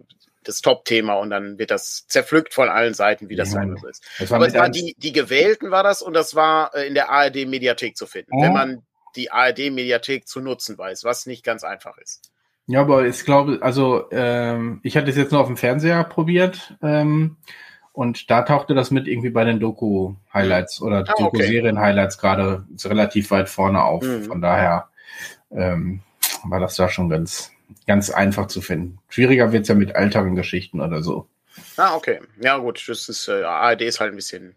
das Top-Thema und dann wird das zerpflückt von allen Seiten, wie das ja, so ist. Das war Aber es war die, die Gewählten war das und das war äh, in der ARD-Mediathek zu finden, ja. wenn man die ARD-Mediathek zu nutzen weiß, was nicht ganz einfach ist. Ja, aber ich glaube, also ähm, ich hatte es jetzt nur auf dem Fernseher probiert ähm, und da tauchte das mit irgendwie bei den Doku-Highlights oder ah, Doku-Serien-Highlights gerade relativ weit vorne auf. Mhm. Von daher ähm, war das da schon ganz, ganz einfach zu finden. Schwieriger wird es ja mit älteren Geschichten oder so. Ah, okay. Ja, gut. Das ist, äh, ARD ist halt ein bisschen,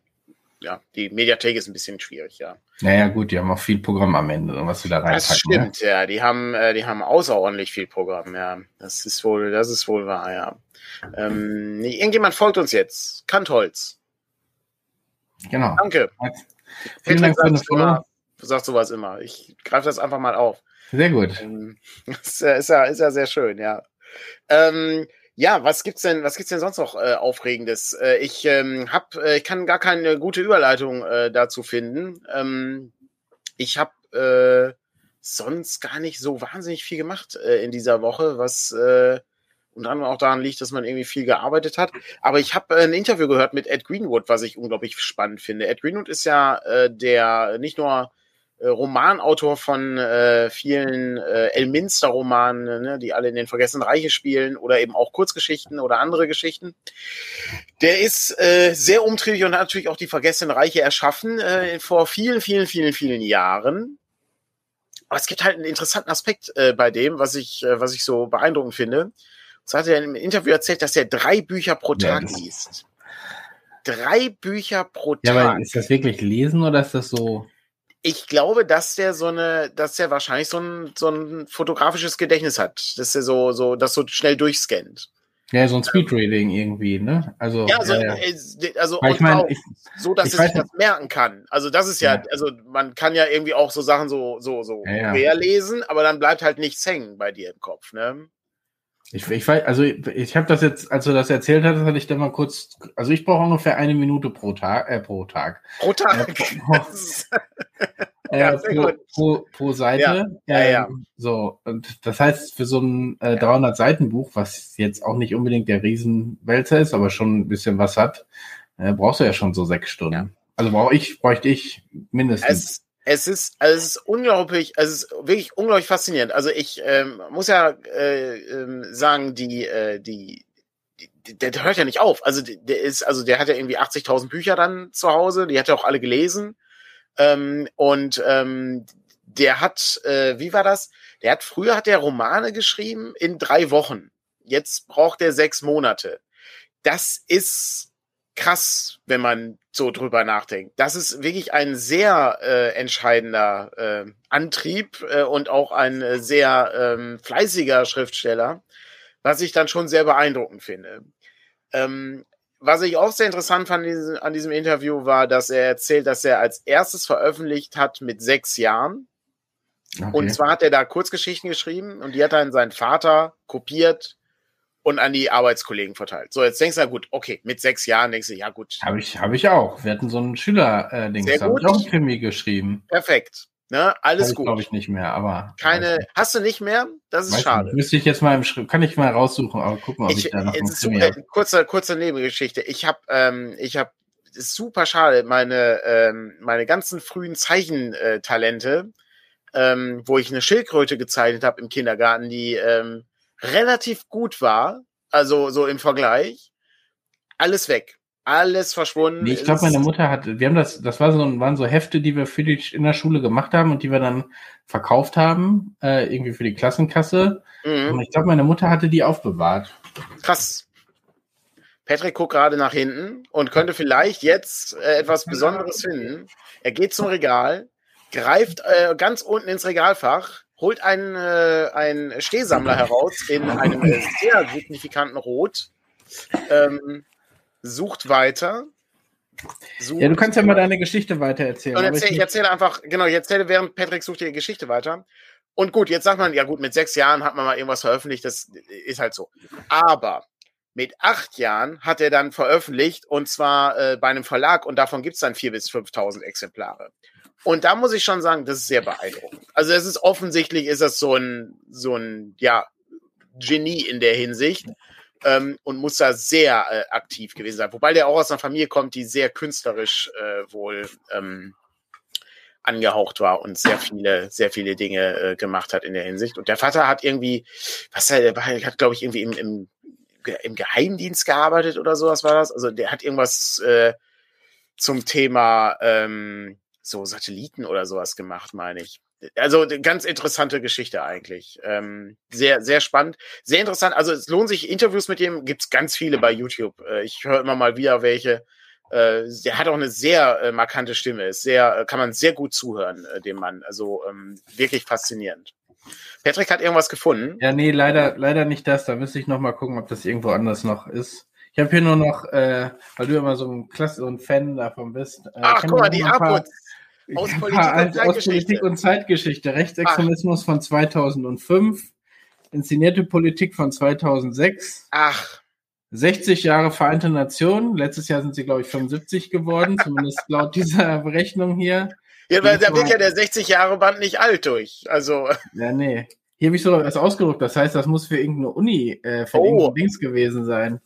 ja, die Mediathek ist ein bisschen schwierig, ja. Naja, gut, die haben auch viel Programm am Ende, was sie da reinpacken. Das ne? stimmt, ne? ja. Die haben, äh, die haben außerordentlich viel Programm, ja. Das ist wohl, das ist wohl wahr, ja. Ähm, irgendjemand folgt uns jetzt. Kantholz. Genau. Danke. Vielen Dank für das Follow. Sagt sowas immer. Ich greife das einfach mal auf. Sehr gut. Ähm, ist, ja, ist, ja, sehr schön, ja. Ähm, ja, was gibt's denn, was gibt's denn sonst noch äh, Aufregendes? Äh, ich ähm, hab, äh, ich kann gar keine gute Überleitung äh, dazu finden. Ähm, ich habe äh, sonst gar nicht so wahnsinnig viel gemacht äh, in dieser Woche, was äh, unter anderem auch daran liegt, dass man irgendwie viel gearbeitet hat. Aber ich habe äh, ein Interview gehört mit Ed Greenwood, was ich unglaublich spannend finde. Ed Greenwood ist ja äh, der nicht nur Romanautor von äh, vielen äh, Elminster-Romanen, ne, die alle in den Vergessenen Reiche spielen oder eben auch Kurzgeschichten oder andere Geschichten. Der ist äh, sehr umtriebig und hat natürlich auch die Vergessenen Reiche erschaffen äh, vor vielen, vielen, vielen, vielen Jahren. Aber es gibt halt einen interessanten Aspekt äh, bei dem, was ich, äh, was ich so beeindruckend finde. So hat er im Interview erzählt, dass er drei Bücher pro Tag ja, liest. Drei Bücher pro Tag. Ja, aber ist das wirklich lesen oder ist das so? Ich glaube, dass der so eine, dass der wahrscheinlich so ein, so ein fotografisches Gedächtnis hat, dass er so, so, das so schnell durchscannt. Ja, so ein Speedreading irgendwie, ne? Also, ja, also, ja, ja. also ich mein, auch, ich, so, dass er sich das merken kann. Also das ist ja, ja, also man kann ja irgendwie auch so Sachen so, so, so ja, quer lesen, aber dann bleibt halt nichts hängen bei dir im Kopf, ne? Ich, ich weiß, also ich habe das jetzt, als du das erzählt hast, hatte ich dann mal kurz, also ich brauche ungefähr eine Minute pro Tag, äh, pro Tag. Pro Tag. Äh, ja, pro, pro, pro, Seite. Ja, ja, ja. Ähm, so, und das heißt, für so ein äh, 300-Seiten-Buch, was jetzt auch nicht unbedingt der Riesenwälzer ist, aber schon ein bisschen was hat, äh, brauchst du ja schon so sechs Stunden. Also brauche ich, bräuchte ich mindestens. Es, es ist, also es ist unglaublich, es ist wirklich unglaublich faszinierend. Also ich ähm, muss ja äh, äh, sagen, die, äh, die, die, der, der hört ja nicht auf. Also der ist, also der hat ja irgendwie 80.000 Bücher dann zu Hause, die hat er auch alle gelesen. Ähm, und ähm, der hat, äh, wie war das? Der hat früher hat der Romane geschrieben in drei Wochen. Jetzt braucht er sechs Monate. Das ist krass, wenn man so drüber nachdenkt. Das ist wirklich ein sehr äh, entscheidender äh, Antrieb äh, und auch ein äh, sehr ähm, fleißiger Schriftsteller, was ich dann schon sehr beeindruckend finde. Ähm, was ich auch sehr interessant fand an diesem Interview war, dass er erzählt, dass er als erstes veröffentlicht hat mit sechs Jahren. Okay. Und zwar hat er da Kurzgeschichten geschrieben und die hat dann sein Vater kopiert und an die Arbeitskollegen verteilt. So, jetzt denkst du, gut, okay, mit sechs Jahren denkst du, ja gut. Habe ich, hab ich auch. Wir hatten so einen Schüler-Ding, äh, habe ich auch Krimi geschrieben. Perfekt. Ne, alles gut. glaube ich nicht mehr, aber. Keine, hast du nicht mehr? Das ist weiß schade. Nicht. Müsste ich jetzt mal im Schritt, kann ich mal raussuchen, aber guck mal, ob ich, ich da noch einen Krimi habe. Kurze, kurze Nebengeschichte. Ich habe, ähm, ich habe, ist super schade, meine, ähm, meine ganzen frühen Zeichentalente, ähm, wo ich eine Schildkröte gezeichnet habe im Kindergarten, die, ähm, relativ gut war, also so im Vergleich, alles weg. Alles verschwunden. Nee, ich glaube, meine Mutter hat, wir haben das, das war so, waren so Hefte, die wir für die in der Schule gemacht haben und die wir dann verkauft haben, äh, irgendwie für die Klassenkasse. Mhm. Und ich glaube, meine Mutter hatte die aufbewahrt. Krass. Patrick guckt gerade nach hinten und könnte vielleicht jetzt äh, etwas Besonderes finden. Er geht zum Regal, greift äh, ganz unten ins Regalfach, holt einen, äh, einen Stehsammler heraus in einem äh, sehr signifikanten Rot, ähm, sucht weiter. Sucht, ja, du kannst ja mal deine Geschichte weiter erzählen. Und erzähl, ich, erzähle einfach, genau, ich erzähle, während Patrick sucht die Geschichte weiter. Und gut, jetzt sagt man, ja gut, mit sechs Jahren hat man mal irgendwas veröffentlicht, das ist halt so. Aber mit acht Jahren hat er dann veröffentlicht und zwar äh, bei einem Verlag und davon gibt es dann vier bis 5.000 Exemplare. Und da muss ich schon sagen, das ist sehr beeindruckend. Also es ist offensichtlich, ist das so ein, so ein, ja, Genie in der Hinsicht ähm, und muss da sehr äh, aktiv gewesen sein. Wobei der auch aus einer Familie kommt, die sehr künstlerisch äh, wohl ähm, angehaucht war und sehr viele, sehr viele Dinge äh, gemacht hat in der Hinsicht. Und der Vater hat irgendwie, was er, hat, glaube ich, irgendwie im, im, im Geheimdienst gearbeitet oder sowas war das. Also der hat irgendwas äh, zum Thema ähm, so Satelliten oder sowas gemacht, meine ich. Also ganz interessante Geschichte eigentlich. Ähm, sehr, sehr spannend. Sehr interessant. Also es lohnt sich, Interviews mit dem gibt's ganz viele bei YouTube. Äh, ich höre immer mal wieder welche. Äh, der hat auch eine sehr äh, markante Stimme. Ist sehr, äh, kann man sehr gut zuhören, äh, dem Mann. Also ähm, wirklich faszinierend. Patrick hat irgendwas gefunden. Ja, nee, leider, leider nicht das. Da müsste ich noch mal gucken, ob das irgendwo anders noch ist. Ich habe hier nur noch, äh, weil du immer so ein Klasse und Fan davon bist. Ach, guck mal, die Armuts. Aus Politik, ja, und, aus Politik und Zeitgeschichte. Rechtsextremismus Ach. von 2005. Inszenierte Politik von 2006. Ach. 60 Jahre Vereinte Nationen. Letztes Jahr sind sie, glaube ich, 75 geworden, zumindest laut dieser Berechnung hier. Ja, weil da wird ja der 60 Jahre Band nicht alt durch. Also. Ja, nee. Hier habe ich so was ausgedruckt. Das heißt, das muss für irgendeine Uni, äh, für oh. irgendein Dings gewesen sein.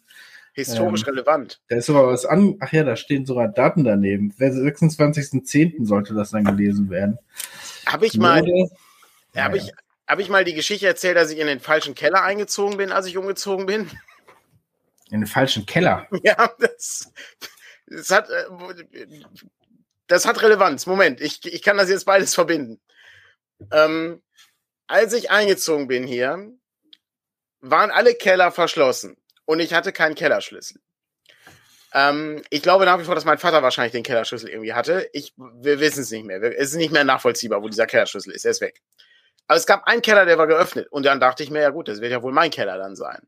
Historisch ähm, relevant. Da ist sogar was an. Ach ja, da stehen sogar Daten daneben. 26.10. sollte das dann gelesen werden. Habe ich mal. Ja, habe ich, hab ich mal die Geschichte erzählt, dass ich in den falschen Keller eingezogen bin, als ich umgezogen bin? In den falschen Keller? Ja, das, das hat. Äh, das hat Relevanz. Moment, ich, ich kann das jetzt beides verbinden. Ähm, als ich eingezogen bin hier, waren alle Keller verschlossen und ich hatte keinen Kellerschlüssel. Ähm, ich glaube nach wie vor, dass mein Vater wahrscheinlich den Kellerschlüssel irgendwie hatte. Ich, wir wissen es nicht mehr. Es ist nicht mehr nachvollziehbar, wo dieser Kellerschlüssel ist. Er ist weg. Aber es gab einen Keller, der war geöffnet. Und dann dachte ich mir, ja gut, das wird ja wohl mein Keller dann sein.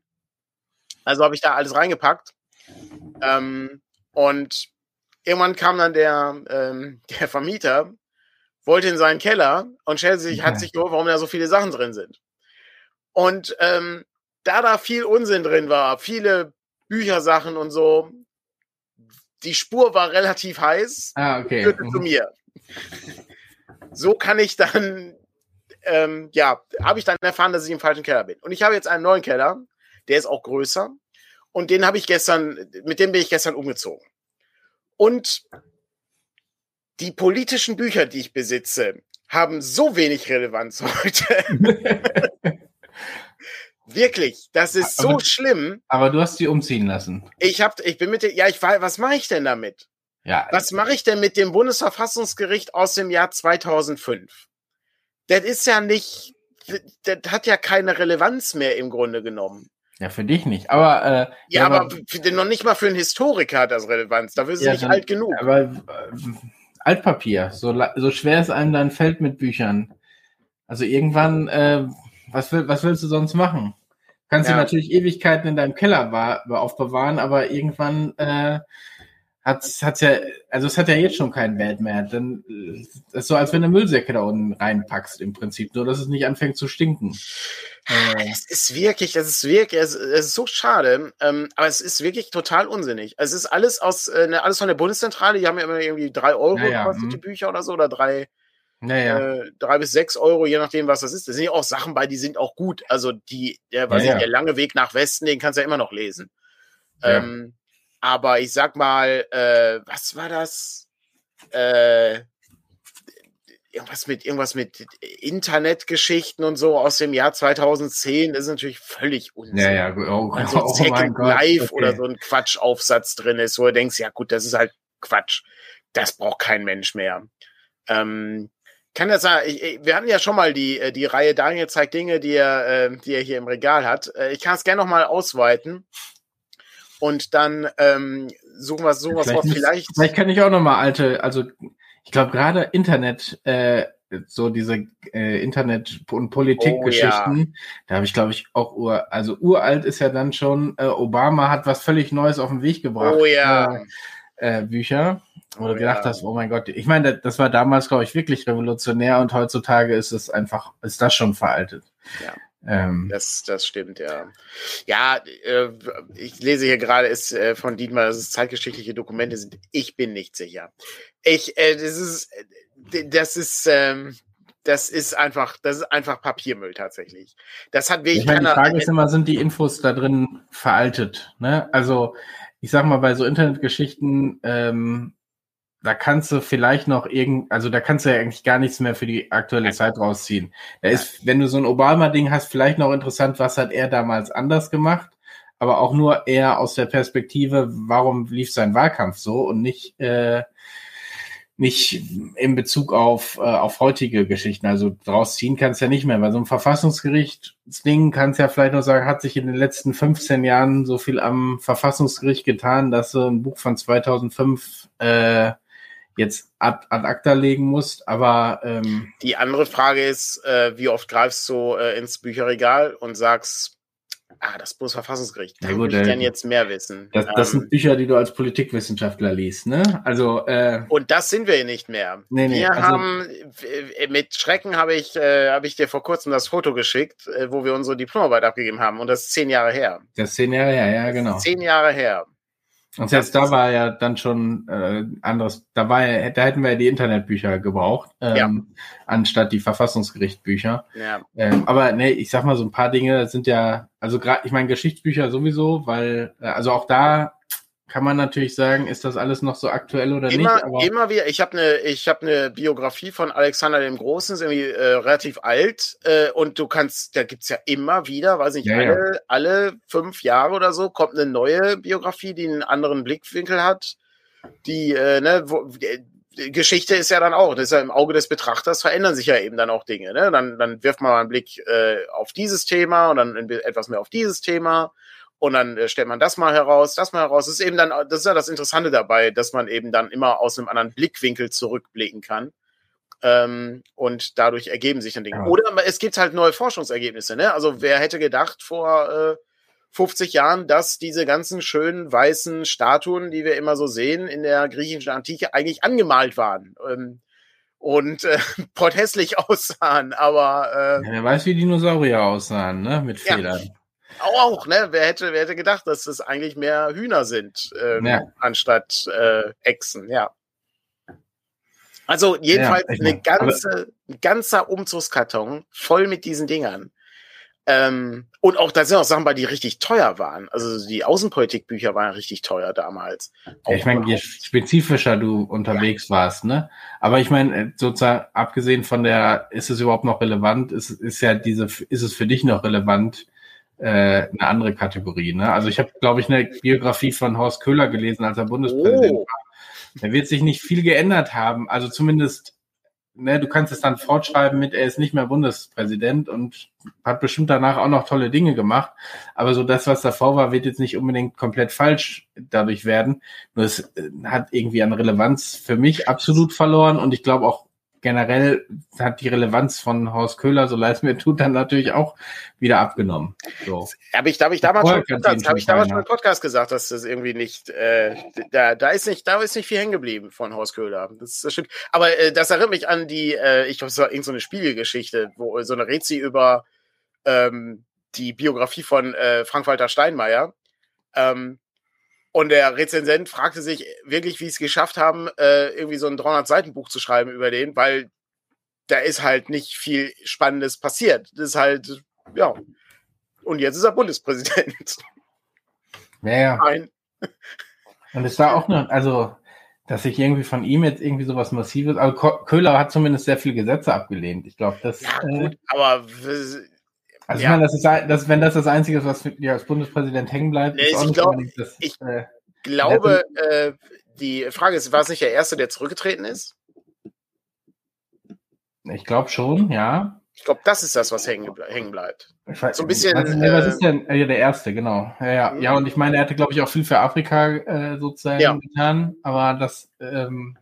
Also habe ich da alles reingepackt. Ähm, und irgendwann kam dann der, ähm, der Vermieter, wollte in seinen Keller und stellte sich, ja. hat sich nur, warum da so viele Sachen drin sind. Und ähm, da da viel Unsinn drin war, viele Büchersachen und so, die Spur war relativ heiß, ah, okay. führte mhm. zu mir. So kann ich dann, ähm, ja, habe ich dann erfahren, dass ich im falschen Keller bin. Und ich habe jetzt einen neuen Keller, der ist auch größer. Und den habe ich gestern, mit dem bin ich gestern umgezogen. Und die politischen Bücher, die ich besitze, haben so wenig Relevanz heute. Wirklich, das ist aber, so schlimm. Aber du hast sie umziehen lassen. Ich hab, ich bin mit dir, ja, ich war, was mache ich denn damit? Ja. Was mache ich denn mit dem Bundesverfassungsgericht aus dem Jahr 2005? Das ist ja nicht, das hat ja keine Relevanz mehr im Grunde genommen. Ja, für dich nicht. Aber äh, ja, aber, aber für, noch nicht mal für einen Historiker hat das Relevanz. Dafür ist es ja, nicht dann, alt genug. Aber äh, Altpapier, so, so schwer es einem dann fällt mit Büchern. Also irgendwann, äh, was, will, was willst du sonst machen? Kannst ja. du natürlich Ewigkeiten in deinem Keller war, aufbewahren, aber irgendwann äh, hat's, hat's ja, also es hat ja jetzt schon keinen Wert mehr. Dann äh, ist so, als wenn du Müllsäcke da unten reinpackst im Prinzip, nur dass es nicht anfängt zu stinken. Äh. Es ist wirklich, es ist wirklich, es, ist so schade, ähm, aber es ist wirklich total unsinnig. Es ist alles aus, äh, ne, alles von der Bundeszentrale, die haben ja immer irgendwie drei Euro naja, gekostet, die mhm. Bücher oder so, oder drei, naja. äh, drei bis sechs Euro, je nachdem, was das ist. Da sind ja auch Sachen bei, die sind auch gut. Also die, der, was naja. ich, der lange Weg nach Westen, den kannst du ja immer noch lesen. Ja. Ähm, aber ich sag mal, äh, was war das? Äh, irgendwas mit irgendwas mit Internetgeschichten und so aus dem Jahr 2010 das ist natürlich völlig unsinn. Ja, ja, oh, also oh, Second oh Life okay. oder so ein Quatschaufsatz drin ist, wo du denkst, ja gut, das ist halt Quatsch. Das braucht kein Mensch mehr. Ähm, kann das sein? Ich, wir hatten ja schon mal die, äh, die Reihe Daniel zeigt Dinge, die er, äh, die er hier im Regal hat. Äh, ich kann es gerne noch mal ausweiten. Und dann ähm, suchen wir sowas vielleicht, vielleicht. Vielleicht kann ich auch noch mal alte, also ich glaube gerade Internet, äh, so diese äh, Internet- und Politikgeschichten, oh, ja. da habe ich, glaube ich, auch ur, also uralt ist ja dann schon, äh, Obama hat was völlig Neues auf den Weg gebracht. Oh ja. Äh Bücher, wo oh, du gedacht ja. hast, oh mein Gott, ich meine, das war damals, glaube ich, wirklich revolutionär und heutzutage ist es einfach, ist das schon veraltet. Ja. Ähm, das, das stimmt, ja. Ja, äh, ich lese hier gerade ist äh, von Dietmar, dass es zeitgeschichtliche Dokumente sind. Ich bin nicht sicher. Ich, äh, das ist, das ist, ähm, das ist einfach, das ist einfach Papiermüll tatsächlich. Das hat wirklich ich meine, Die Frage ist immer, sind die Infos da drin veraltet? Ne? Also, ich sag mal, bei so Internetgeschichten, ähm, da kannst du vielleicht noch irgend, also da kannst du ja eigentlich gar nichts mehr für die aktuelle Zeit rausziehen. Da ist, wenn du so ein Obama-Ding hast, vielleicht noch interessant, was hat er damals anders gemacht, aber auch nur eher aus der Perspektive, warum lief sein Wahlkampf so und nicht, äh, nicht in Bezug auf, äh, auf heutige Geschichten. Also draus ziehen kannst du ja nicht mehr. Bei so einem Verfassungsgerichtsding kannst du ja vielleicht noch sagen, hat sich in den letzten 15 Jahren so viel am Verfassungsgericht getan, dass du ein Buch von 2005 äh, jetzt ad, ad acta legen musst, aber ähm, die andere Frage ist, äh, wie oft greifst du äh, ins Bücherregal und sagst, ah, das Bundesverfassungsgericht, da ja, würde ich äh, gerne jetzt mehr wissen. Das, das ähm, sind Bücher, die du als Politikwissenschaftler liest, ne? Also äh, und das sind wir nicht mehr. Nee, nee, wir also, haben mit Schrecken habe ich äh, habe ich dir vor kurzem das Foto geschickt, äh, wo wir unsere Diplomarbeit abgegeben haben und das ist zehn Jahre her. Das ist zehn Jahre her, ja genau. Zehn Jahre her. Und selbst da war ja dann schon äh, anderes, da war ja, da hätten wir ja die Internetbücher gebraucht, ähm, ja. anstatt die Verfassungsgerichtbücher. Ja. Ähm, aber ne, ich sag mal, so ein paar Dinge sind ja, Also gerade, ich meine, Geschichtsbücher sowieso, weil, äh, also auch da kann man natürlich sagen, ist das alles noch so aktuell oder immer, nicht? Aber immer wieder. Ich habe eine, ich habe eine Biografie von Alexander dem Großen, ist irgendwie äh, relativ alt äh, und du kannst, da gibt's ja immer wieder, weiß nicht, Ja, alle, ja. alle fünf Jahre oder so kommt eine neue Biografie, die einen anderen Blickwinkel hat. Die, äh, ne, wo, die Geschichte ist ja dann auch, das ist ja im Auge des Betrachters verändern sich ja eben dann auch Dinge. Ne? Dann, dann wirft man mal einen Blick äh, auf dieses Thema und dann etwas mehr auf dieses Thema. Und dann äh, stellt man das mal heraus, das mal heraus. Das ist eben dann, das ist ja das Interessante dabei, dass man eben dann immer aus einem anderen Blickwinkel zurückblicken kann. Ähm, und dadurch ergeben sich dann Dinge. Ja. Oder es gibt halt neue Forschungsergebnisse. Ne? Also wer hätte gedacht vor äh, 50 Jahren, dass diese ganzen schönen weißen Statuen, die wir immer so sehen in der griechischen Antike, eigentlich angemalt waren. Ähm, und äh, potthässlich aussahen, aber äh, Ja, wer weiß, wie Dinosaurier aussahen, ne? Mit Ja. Auch, ne? Wer hätte, wer hätte gedacht, dass es eigentlich mehr Hühner sind, ähm, Ja. anstatt äh, Echsen, ja. Also jedenfalls Ja, eine ganze, ein ganzer Umzugskarton voll mit diesen Dingern. Ähm, und auch da sind auch Sachen bei, die richtig teuer waren. Also die Außenpolitikbücher waren richtig teuer damals. Ja, ich meine, je spezifischer du unterwegs warst, ne? Aber ich meine, äh, sozusagen, abgesehen von der, ist es überhaupt noch relevant, ist, ist ja diese, ist es für dich noch relevant, äh, eine andere Kategorie, ne? Also ich habe, glaube ich, eine Biografie von Horst Köhler gelesen, als er Bundespräsident Oh. war. Da wird sich nicht viel geändert haben. Also zumindest, ne, du kannst es dann fortschreiben mit, er ist nicht mehr Bundespräsident und hat bestimmt danach auch noch tolle Dinge gemacht. Aber so das, was davor war, wird jetzt nicht unbedingt komplett falsch dadurch werden. Nur es äh, hat irgendwie an Relevanz für mich absolut verloren und ich glaube auch generell hat die Relevanz von Horst Köhler, so leid es mir tut, dann natürlich auch wieder abgenommen. So. Habe ich, habe ich damals schon, ihn habe ich damals schon im Podcast gesagt, dass das irgendwie nicht, äh, da, da ist nicht, da ist nicht viel hängen geblieben von Horst Köhler. Das, das stimmt. Aber äh, das erinnert mich an die, äh, ich glaube, es war irgendeine so eine Spiegelgeschichte, wo äh, so eine Rätsel über ähm, die Biografie von äh, Frank-Walter Steinmeier. Ähm, und der Rezensent fragte sich wirklich, wie sie es geschafft haben, äh, irgendwie so ein 300-Seiten-Buch zu schreiben über den, weil da ist halt nicht viel Spannendes passiert. Das ist halt, ja. Und jetzt ist er Bundespräsident. Ja, ja. Nein. Und es war auch noch, also, dass ich irgendwie von ihm jetzt irgendwie sowas Massives, also Köhler hat zumindest sehr viele Gesetze abgelehnt. Ich glaube, das, Ja, äh, gut, aber also ich ja. meine, das ist, das, wenn das das Einzige ist, was dir als Bundespräsident hängen bleibt, Nee, ist auch ich nicht glaub, unbedingt das, ich- äh, glaube, äh, die Frage ist, war es nicht der Erste, der zurückgetreten ist? ich glaube schon, ja. Ich glaube, das ist das, was hängen, hängen bleibt. Ich weiß- So ein bisschen, Was, ist- nee, was äh, ist denn? äh, Ja, der erste, genau. Ja, ja, Mhm. ja, und ich meine, er hatte, glaube ich, auch viel für Afrika äh, sozusagen Ja. getan, aber das, ähm,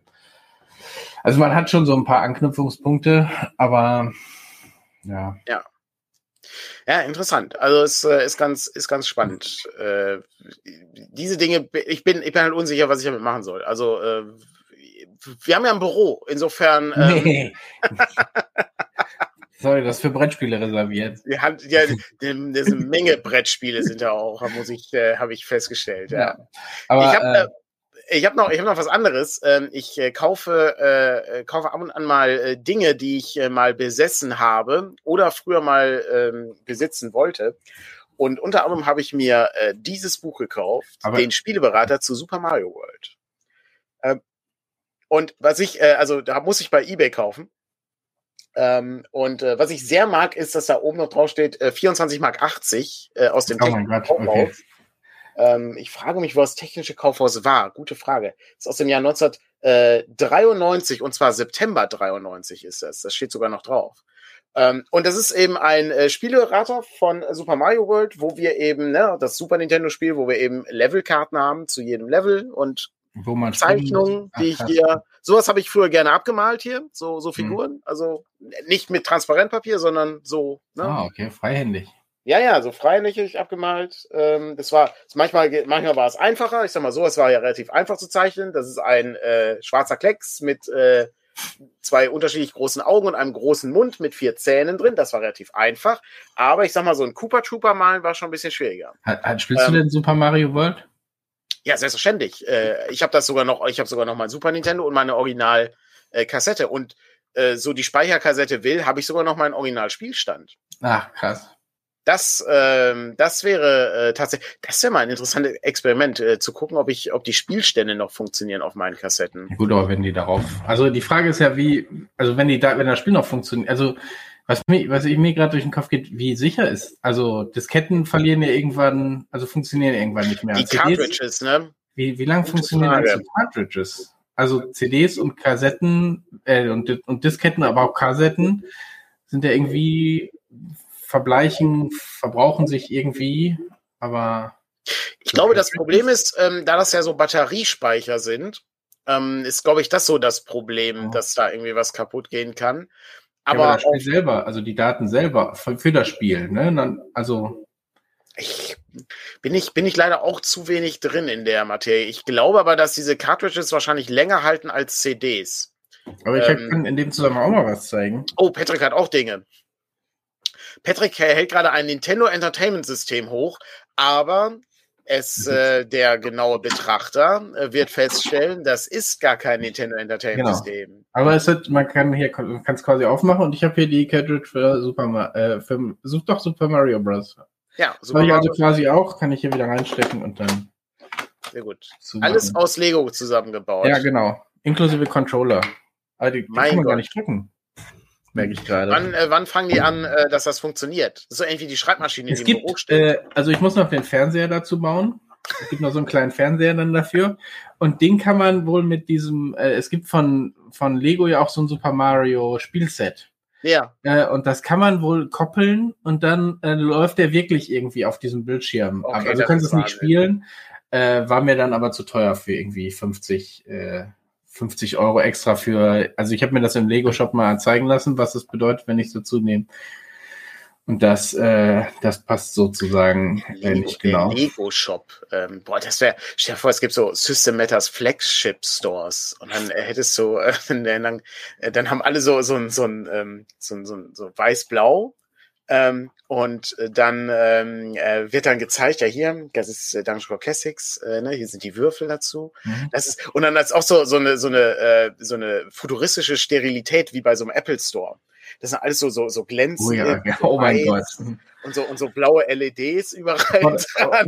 also man hat schon so ein paar Anknüpfungspunkte, aber ja. Ja, interessant. Also es äh, ist ganz, ist ganz spannend. Äh, diese Dinge, ich bin, ich bin halt unsicher, was ich damit machen soll. Also äh, wir haben ja ein Büro, insofern. Ähm, Nee. Sorry, das ist für Brettspiele reserviert. Wir haben ja, eine Menge Brettspiele sind da auch, muss ich, äh, habe ich festgestellt. Ja. Ja. Aber ich habe äh, äh, ich hab noch, ich hab noch was anderes. Ähm, ich äh, kaufe, äh, äh, kaufe ab und an mal äh, Dinge, die ich mal besessen habe oder früher mal ähm, besitzen wollte. Und unter anderem habe ich mir äh, dieses Buch gekauft, Aber- den Spieleberater zu Super Mario World. Ähm, und was ich, äh, also da muss ich bei eBay kaufen. Ähm, und äh, was ich sehr mag, ist, dass da oben noch drauf steht äh, 24 Mark 80 äh, aus dem oh Kaufhaus. okay. Ähm, ich frage mich, wo das technische Kaufhaus war. Gute Frage. ist aus dem Jahr 1993 und zwar September 93 ist das. Das steht sogar noch drauf. Ähm, und das ist eben ein äh, Spielerater von äh, Super Mario World, wo wir eben, ne, das Super Nintendo Spiel, wo wir eben Levelkarten haben zu jedem Level und Wo man Zeichnungen, die ich hier, sowas habe ich früher gerne abgemalt hier, so, so Figuren, also nicht mit Transparentpapier, sondern so, ne? Ah, okay, freihändig. Ja, ja, so freilächig abgemalt. Ähm, das war das manchmal, manchmal war es einfacher. Ich sag mal so, es war ja relativ einfach zu zeichnen. Das ist ein äh, schwarzer Klecks mit äh, zwei unterschiedlich großen Augen und einem großen Mund mit vier Zähnen drin. Das war relativ einfach. Aber ich sag mal, so ein Cooper Trooper malen war schon ein bisschen schwieriger. Hat, hat, spielst Ähm, du denn Super Mario World? Ja, selbstverständlich. Äh, ich habe das sogar noch, ich habe sogar noch mein Super Nintendo und meine Original äh, Kassette und äh, so die Speicherkassette will, habe ich sogar noch meinen Originalspielstand. Ach, krass. Das, ähm, das wäre äh, tatsächlich, das wäre mal ein interessantes Experiment, äh, zu gucken, ob ich, ob die Spielstände noch funktionieren auf meinen Kassetten. Gut, aber wenn die darauf. Also die Frage ist ja, wie, also wenn die da, wenn das Spiel noch funktioniert, also was mir, was ich mir gerade durch den Kopf geht, wie sicher ist. Also Disketten verlieren ja irgendwann, also funktionieren irgendwann nicht mehr. Die CDs, Cartridges, ne? Wie, wie lang funktionieren die Cartridges? Also CDs und Kassetten äh, und, und Disketten, aber auch Kassetten sind ja irgendwie verbleichen, verbrauchen sich irgendwie, aber. Ich glaube, das Problem ist, ähm, da das ja so Batteriespeicher sind, ähm, ist, glaube ich, das so das Problem, oh. dass da irgendwie was kaputt gehen kann. Aber, ja, aber das Spiel selber, also die Daten selber für, für das Spiel, ne? Dann, also. Ich bin ich, bin ich leider auch zu wenig drin in der Materie. Ich glaube aber, dass diese Cartridges wahrscheinlich länger halten als CDs. Aber ich ähm, kann in dem Zusammenhang auch mal was zeigen. Oh, Patrick hat auch Dinge. Patrick hält gerade ein Nintendo Entertainment System hoch, aber es, mhm. äh, der genaue Betrachter äh, wird feststellen, das ist gar kein Nintendo Entertainment genau. System. Aber es hat, man kann hier kann es quasi aufmachen und ich habe hier die Cartridge für Super äh, für, such doch Super Mario Bros. Ja, Super Mario. also quasi auch, kann ich hier wieder reinstecken und dann. Sehr gut. Alles aus Lego zusammengebaut. Ja, genau. Inklusive Controller. Aber die, die kann man gar nicht drücken merke ich gerade. Wann, äh, wann fangen die an, äh, dass das funktioniert? Das ist so irgendwie die Schreibmaschine, es die gibt, im Büro steht. Äh, also ich muss noch den Fernseher dazu bauen. Es gibt noch so einen kleinen Fernseher dann dafür. Und den kann man wohl mit diesem, äh, es gibt von, von Lego ja auch so ein Super Mario Spielset. Ja. Äh, und das kann man wohl koppeln und dann äh, läuft der wirklich irgendwie auf diesem Bildschirm. Okay, also du kannst es nicht spielen. Äh, war mir dann aber zu teuer für irgendwie 50, äh, 50 Euro extra für, also ich habe mir das im Lego-Shop mal zeigen lassen, was es bedeutet, wenn ich so zunehme. Und das, äh, das passt sozusagen äh, nicht genau. Lego-Shop. Ähm, boah, das wäre, stell dir vor, es gibt so System Matters Flagship Stores und dann äh, hättest du, äh, dann, äh, dann haben alle so, so, so, ein, ähm, so, so, so weiß-blau ähm, und äh, dann ähm, äh, wird dann gezeigt, ja hier, das ist äh, Dungeon Classics, äh, ne, hier sind die Würfel dazu. Mhm. Das ist, und dann ist auch so, so eine, so eine, äh, so eine futuristische Sterilität wie bei so einem Apple Store. Das sind alles so, so, so glänzend. Oh, ja, oh mein Gott. Und so, und so blaue LEDs überall.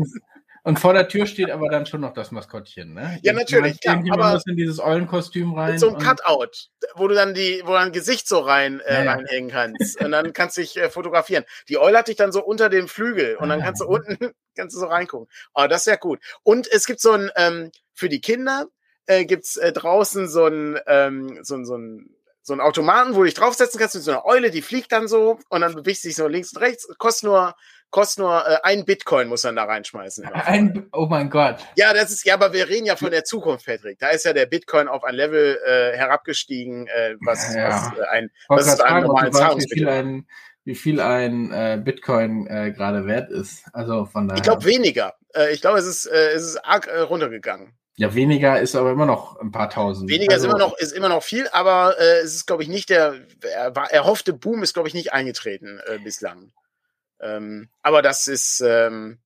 Und vor der Tür steht aber dann schon noch das Maskottchen, ne? Ja, natürlich. Ja, aber muss in dieses Eulenkostüm rein. Mit so einem Cutout, wo du dann die, wo du dein Gesicht so rein äh, ja, reinhängen kannst. und dann kannst du dich äh, fotografieren. Die Eule hat dich dann so unter dem Flügel und dann kannst du unten, kannst du so reingucken. Oh, das ist ja gut. Und es gibt so ein, ähm, für die Kinder äh, gibt's äh, draußen so ein, ähm, so, so ein so ein Automaten, wo du dich draufsetzen kannst mit so einer Eule, die fliegt dann so und dann bewegst du dich so links und rechts. Kostet nur kostet nur äh, ein Bitcoin, muss man da reinschmeißen. Ein, oh mein Gott. Ja, das ist, ja, aber wir reden ja von der Zukunft, Patrick. Da ist ja der Bitcoin auf ein Level äh, herabgestiegen, äh, was, ja. was äh, ein, was ist ein normalen Zahlungsmittel. Wie viel ein, wie viel ein äh, Bitcoin äh, gerade wert ist. Also von daher. Ich glaube weniger. Äh, ich glaube, es ist, äh, es ist arg äh, runtergegangen. Ja, weniger ist aber immer noch ein paar tausend. Weniger also, ist immer noch ist immer noch viel, aber äh, es ist glaube ich nicht der er, erhoffte Boom ist glaube ich nicht eingetreten äh, bislang. Ähm, aber das ist, ähm,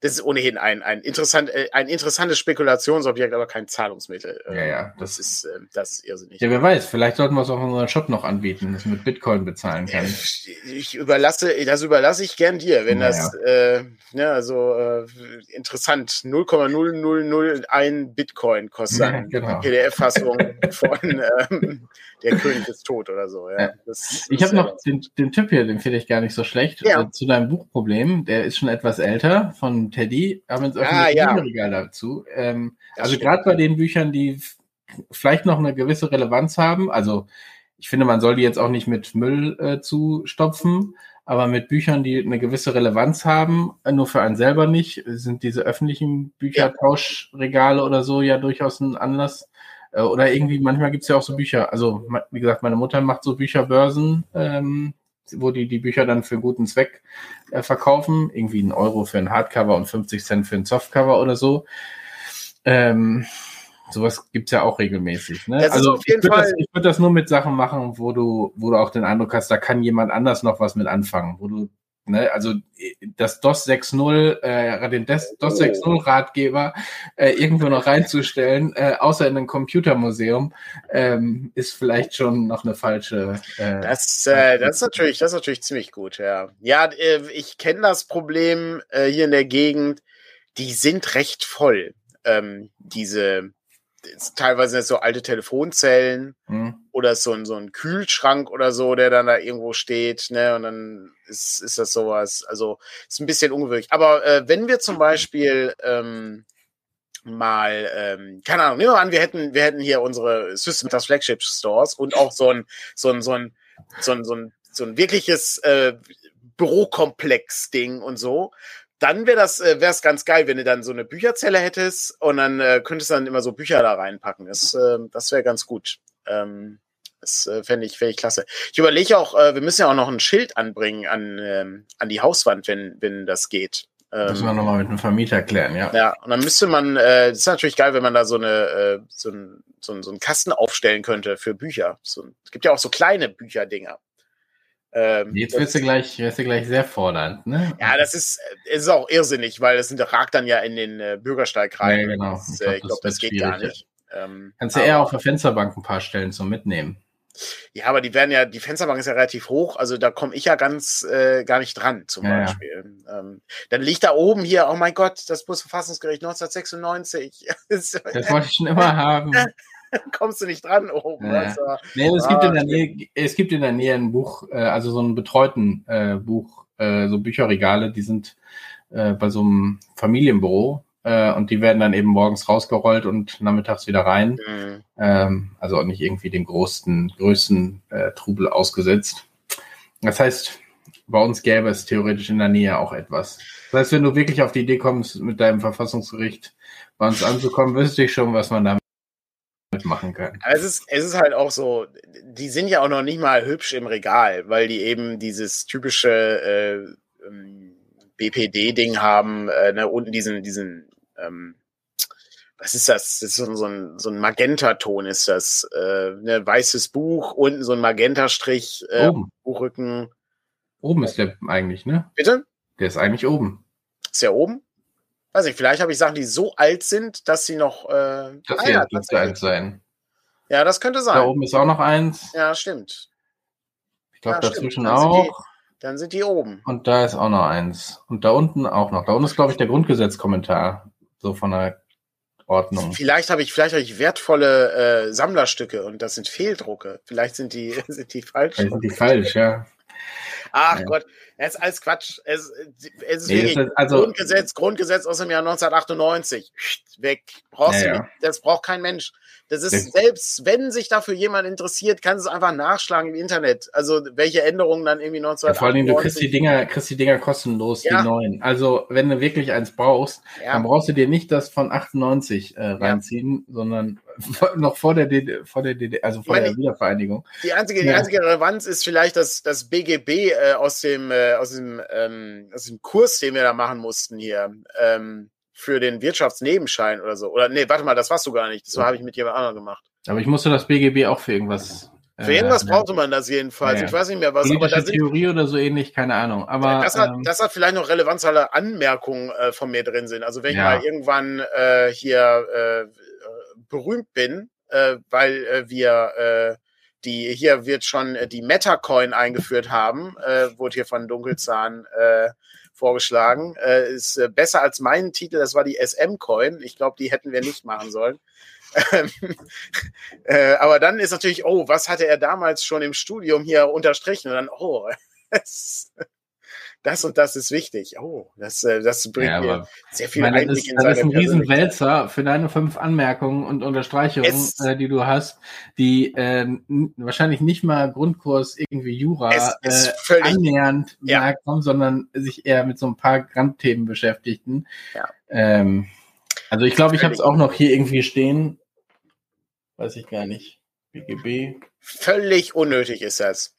das ist ohnehin ein, ein, interessant, äh, ein interessantes Spekulationsobjekt, aber kein Zahlungsmittel. Ähm, ja, ja. Das, das ist, äh, das ist irrsinnig. Ja, wer weiß, vielleicht sollten wir es auch in unserem Shop noch anbieten, dass man mit Bitcoin bezahlen kann. Ich überlasse, das überlasse ich gern dir, wenn ja, das, äh, ja, also äh, interessant, 0,0001 Bitcoin kostet ja, genau. PDF-Fassung von ähm, der König ist tot oder so. Ja. Das, ich habe noch den, den Tipp hier, den finde ich gar nicht so schlecht, ja. äh, zu deinem Buchproblem. Der ist schon etwas älter, von Teddy, haben uns auch ah, ein ja. Regal dazu. Ähm, also gerade bei den Büchern, die vielleicht noch eine gewisse Relevanz haben, also ich finde, man soll die jetzt auch nicht mit Müll äh, zustopfen, aber mit Büchern, die eine gewisse Relevanz haben, äh, nur für einen selber nicht, sind diese öffentlichen Büchertauschregale oder so ja durchaus ein Anlass, äh, oder irgendwie, manchmal gibt es ja auch so Bücher. Also, wie gesagt, meine Mutter macht so Bücherbörsen, ähm, wo die die Bücher dann für einen guten Zweck verkaufen. Irgendwie ein Euro für ein Hardcover und 50 Cent für ein Softcover oder so. Ähm, sowas gibt's ja auch regelmäßig. Ne? also ich würde das, würd das nur mit Sachen machen, wo du, wo du auch den Eindruck hast, da kann jemand anders noch was mit anfangen, wo du Ne? Also das DOS 6.0, äh, den DOS 6.0 Ratgeber äh, irgendwo noch reinzustellen, äh, außer in ein Computermuseum, ähm, ist vielleicht schon noch eine falsche. Äh, das, äh, das ist natürlich, das ist natürlich ziemlich gut, ja. Ja, äh, ich kenne das Problem äh, hier in der Gegend. Die sind recht voll. Ähm, diese teilweise so alte Telefonzellen mhm. Oder so ein, so ein Kühlschrank oder so, der dann da irgendwo steht, ne? Und dann ist, ist das sowas. Also ist ein bisschen ungewöhnlich. Aber äh, wenn wir zum Beispiel ähm, mal, ähm, keine Ahnung, nehmen wir an, wir hätten, wir hätten hier unsere System das Flagship Stores und auch so ein, so ein, so ein, so ein, so ein, so ein wirkliches äh, Bürokomplex-Ding und so dann wäre das äh, wär's ganz geil, wenn du dann so eine Bücherzelle hättest und dann äh, könntest du dann immer so Bücher da reinpacken. Das, äh, das wäre ganz gut. Ähm, das äh, fände ich, fänd ich klasse. Ich überlege auch, äh, wir müssen ja auch noch ein Schild anbringen an, ähm, an die Hauswand, wenn, wenn das geht. Ähm, Müssen wir nochmal mit einem Vermieter klären, ja. Ja, und dann müsste man, äh, das ist natürlich geil, wenn man da so eine, äh, so, ein, so, ein, so einen Kasten aufstellen könnte für Bücher. So, es gibt ja auch so kleine Bücherdinger. Ähm, Jetzt wirst du gleich, wirst du gleich sehr fordernd, ne? Ja, das ist, ist auch irrsinnig, weil das ragt dann ja in den äh, Bürgersteig rein. Ja, genau. Das, ich glaube, äh, glaub, das, das geht gar nicht. Ähm, Kannst du eher auf der Fensterbank ein paar Stellen zum Mitnehmen. Ja, aber die werden ja, die Fensterbank ist ja relativ hoch, also da komme ich ja ganz äh, gar nicht dran, zum ja, Beispiel. Ja. Ähm, dann liegt da oben hier, oh mein Gott, das Bundesverfassungsgericht 1996. das wollte ich schon immer haben. kommst du nicht dran oben. Ja. Also, nee, es, ah, gibt in der Nähe, es gibt in der Nähe ein Buch, äh, also so ein betreuten äh, Buch, äh, so Bücherregale, die sind äh, bei so einem Familienbüro äh, und die werden dann eben morgens rausgerollt und nachmittags wieder rein. Mhm. Ähm, also auch nicht irgendwie dem größten, größten äh, Trubel ausgesetzt. Das heißt, bei uns gäbe es theoretisch in der Nähe auch etwas. Das heißt, wenn du wirklich auf die Idee kommst, mit deinem Verfassungsgericht bei uns anzukommen, wüsste ich schon, was man da mitmachen können. Es ist, es ist halt auch so, die sind ja auch noch nicht mal hübsch im Regal, weil die eben dieses typische äh, ähm, BPD-Ding haben, äh, ne, unten diesen, diesen, ähm, was ist das? Das ist so, ein, so ein Magentaton ist das. Äh, ne, weißes Buch, unten so ein Magentastrich, äh, oben. Buchrücken. Oben ist der eigentlich, ne? Bitte? Der ist eigentlich oben. Ist der oben? weiß nicht, vielleicht habe ich Sachen, die so alt sind, dass sie noch. Äh, das ah, ja, dürfte eins sein. Ja, das könnte sein. Da oben ist auch noch eins. Ja, stimmt. Ich glaube, ja, dazwischen dann auch. Sind die, dann sind die oben. Und da ist auch noch eins. Und da unten auch noch. Da unten ist, glaube ich, der Grundgesetzkommentar. So von der Ordnung. Vielleicht habe ich, vielleicht habe ich wertvolle äh, Sammlerstücke und das sind Fehldrucke. Vielleicht sind die, sind die falsch. Vielleicht sind die falsch, ja. Ach ja. Gott, es ist alles Quatsch. Es, es ist nee, wirklich also, Grundgesetz, Grundgesetz aus dem Jahr 1998. Weg. Brauchst ja, du nicht. Das braucht kein Mensch. Das ist das selbst, wenn sich dafür jemand interessiert, kann es einfach nachschlagen im Internet. Also welche Änderungen dann irgendwie 1998. Ja, vor allem, du kriegst die Dinger, kriegst die Dinger kostenlos, ja. die neuen. Also wenn du wirklich eins brauchst, ja. dann brauchst du dir nicht das von 98 äh, reinziehen, sondern noch vor der DD, vor der DD, also vor meine, der Wiedervereinigung. Die einzige, die einzige Relevanz ist vielleicht, dass das BGB äh, aus dem äh, aus dem ähm, aus dem Kurs, den wir da machen mussten hier. Ähm, für den Wirtschaftsnebenschein oder so. Oder nee, warte mal, das warst du gar nicht. Das habe ich mit jemand anderem gemacht. Aber ich musste das BGB auch für irgendwas. Für irgendwas äh, brauchte man das jedenfalls. Ja. Ich weiß nicht mehr was. Politische aber Theorie oder so ähnlich, keine Ahnung. Aber das hat, ähm, das hat vielleicht noch Relevanz, weil da Anmerkungen äh, von mir drin sind. Also wenn ja. ich mal irgendwann äh, hier äh, berühmt bin, äh, weil äh, wir die hier wird schon die Meta-Coin eingeführt haben, wurde hier von Dunkelzahn vorgeschlagen. Äh, ist äh, besser als mein Titel, das war die SM-Coin. Ich glaube, die hätten wir nicht machen sollen. äh, aber dann ist natürlich, oh, was hatte er damals schon im Studium hier unterstrichen? Und dann, oh, das und das ist wichtig. Oh, das, äh, das bringt ja, mir sehr viel meine, Einblick ist, in seine Das ist ein Riesenwälzer für deine fünf Anmerkungen und Unterstreichungen, äh, die du hast, die äh, wahrscheinlich nicht mal Grundkurs irgendwie Jura äh, annähernd ja. merken, sondern sich eher mit so ein paar Randthemen beschäftigten. Ja. Ähm, also ich glaube, ich habe es auch noch hier irgendwie stehen. Weiß ich gar nicht. BGB. Völlig unnötig ist das.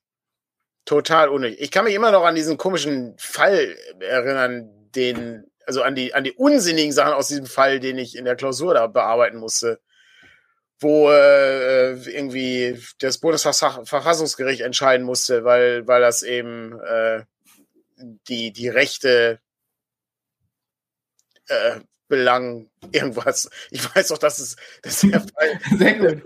Total unnötig. Ich kann mich immer noch an diesen komischen Fall erinnern, den, also an die, an die unsinnigen Sachen aus diesem Fall, den ich in der Klausur da bearbeiten musste, wo äh, irgendwie das Bundesverfassungsgericht entscheiden musste, weil, weil das eben äh, die, die rechte äh, Belang, irgendwas. Ich weiß doch, dass es das der Fall Sehr gut.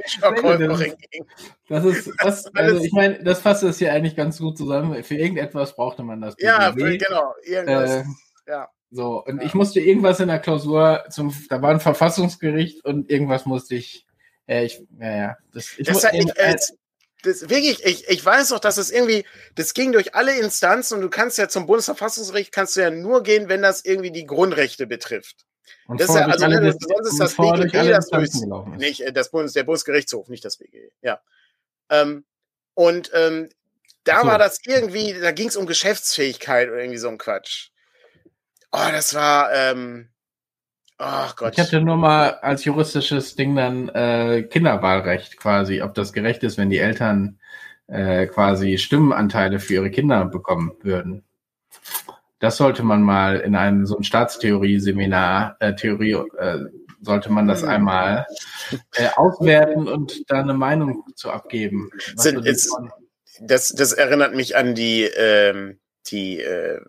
Das ist, das, also ich meine, das fasst es hier eigentlich ganz gut zusammen. Für irgendetwas brauchte man das. Ja, für, genau. Irgendwas. Äh, ja. So, und ja. ich musste irgendwas in der Klausur zum, da war ein Verfassungsgericht und irgendwas musste ich, äh, ich, ja, ja, das, ich, das, muss, ich, äh, das wirklich, ich, ich weiß doch, dass es irgendwie, das ging durch alle Instanzen und du kannst ja zum Bundesverfassungsgericht kannst du ja nur gehen, wenn das irgendwie die Grundrechte betrifft. Und das ist ja, also, ne, sonst ist das BGG, das nicht, äh, das Bundes, der Bundesgerichtshof, nicht das BGE, ja. Ähm, und ähm, da so. war das irgendwie, da ging es um Geschäftsfähigkeit oder irgendwie so ein Quatsch. Oh, das war, ähm, oh Gott. Ich hatte nur mal als juristisches Ding dann äh, Kinderwahlrecht quasi, ob das gerecht ist, wenn die Eltern äh, quasi Stimmenanteile für ihre Kinder bekommen würden. Das sollte man mal in einem so ein Staatstheorie-Seminar, äh, Theorie, äh, sollte man das einmal äh, auswerten und da eine Meinung zu abgeben. Sind, ist, das, das erinnert mich an die, ähm, die äh,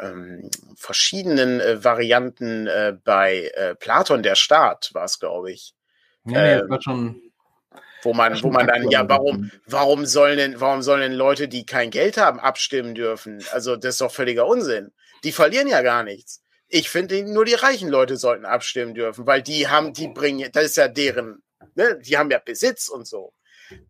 ähm, verschiedenen äh, Varianten äh, bei äh, Platon der Staat, war es, glaube ich. Ja, ähm, war schon wo man, wo man dann, ja, warum, warum sollen denn, warum sollen denn Leute, die kein Geld haben, abstimmen dürfen? Also, das ist doch völliger Unsinn. Die verlieren ja gar nichts. Ich finde, nur die reichen Leute sollten abstimmen dürfen, weil die haben, die bringen, das ist ja deren, ne, die haben ja Besitz und so.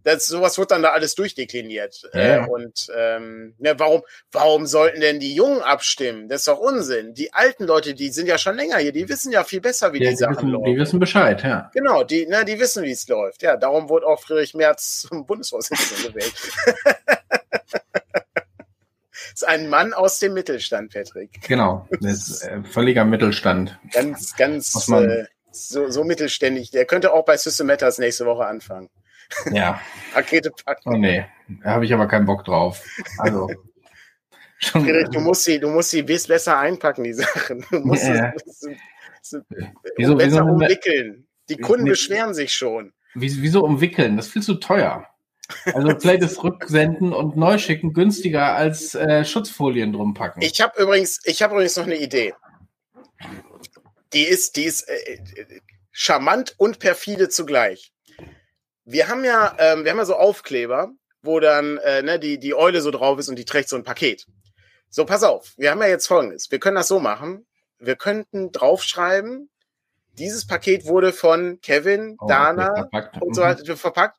Das, sowas wird dann da alles durchdekliniert. Ja. Äh, und ähm, ne, warum, warum sollten denn die Jungen abstimmen? Das ist doch Unsinn. Die alten Leute, die sind ja schon länger hier, die wissen ja viel besser, wie ja, die, die Sachen wissen, laufen. Die wissen Bescheid, ja. Genau, die, ne, die wissen, wie es läuft. Ja, darum wurde auch Friedrich Merz zum Bundesvorsitzenden gewählt. Das ist ein Mann aus dem Mittelstand, Patrick. Genau, das ist äh, völliger Mittelstand. Ganz, ganz äh, so, so mittelständig. Der könnte auch bei System Matters nächste Woche anfangen. Ja. Pakete packen. Oh nee, da habe ich aber keinen Bock drauf. Also. Schon, Friedrich, du musst sie, du musst sie besser einpacken, die Sachen. Du musst ja. sie, sie, wieso, besser wieso umwickeln. Die Kunden nee, beschweren sich schon. Wieso umwickeln? Das ist viel zu teuer. Also vielleicht ist Rücksenden und Neuschicken günstiger als äh, Schutzfolien drum packen. Ich habe übrigens, ich habe übrigens noch eine Idee. Die ist, die ist äh, charmant und perfide zugleich wir haben ja, ähm, wir haben ja so Aufkleber, wo dann äh, ne, die, die Eule so drauf ist und die trägt so ein Paket. So, pass auf, wir haben ja jetzt folgendes. Wir können das so machen. Wir könnten draufschreiben, dieses Paket wurde von Kevin, oh, Dana und so weiter mhm. verpackt.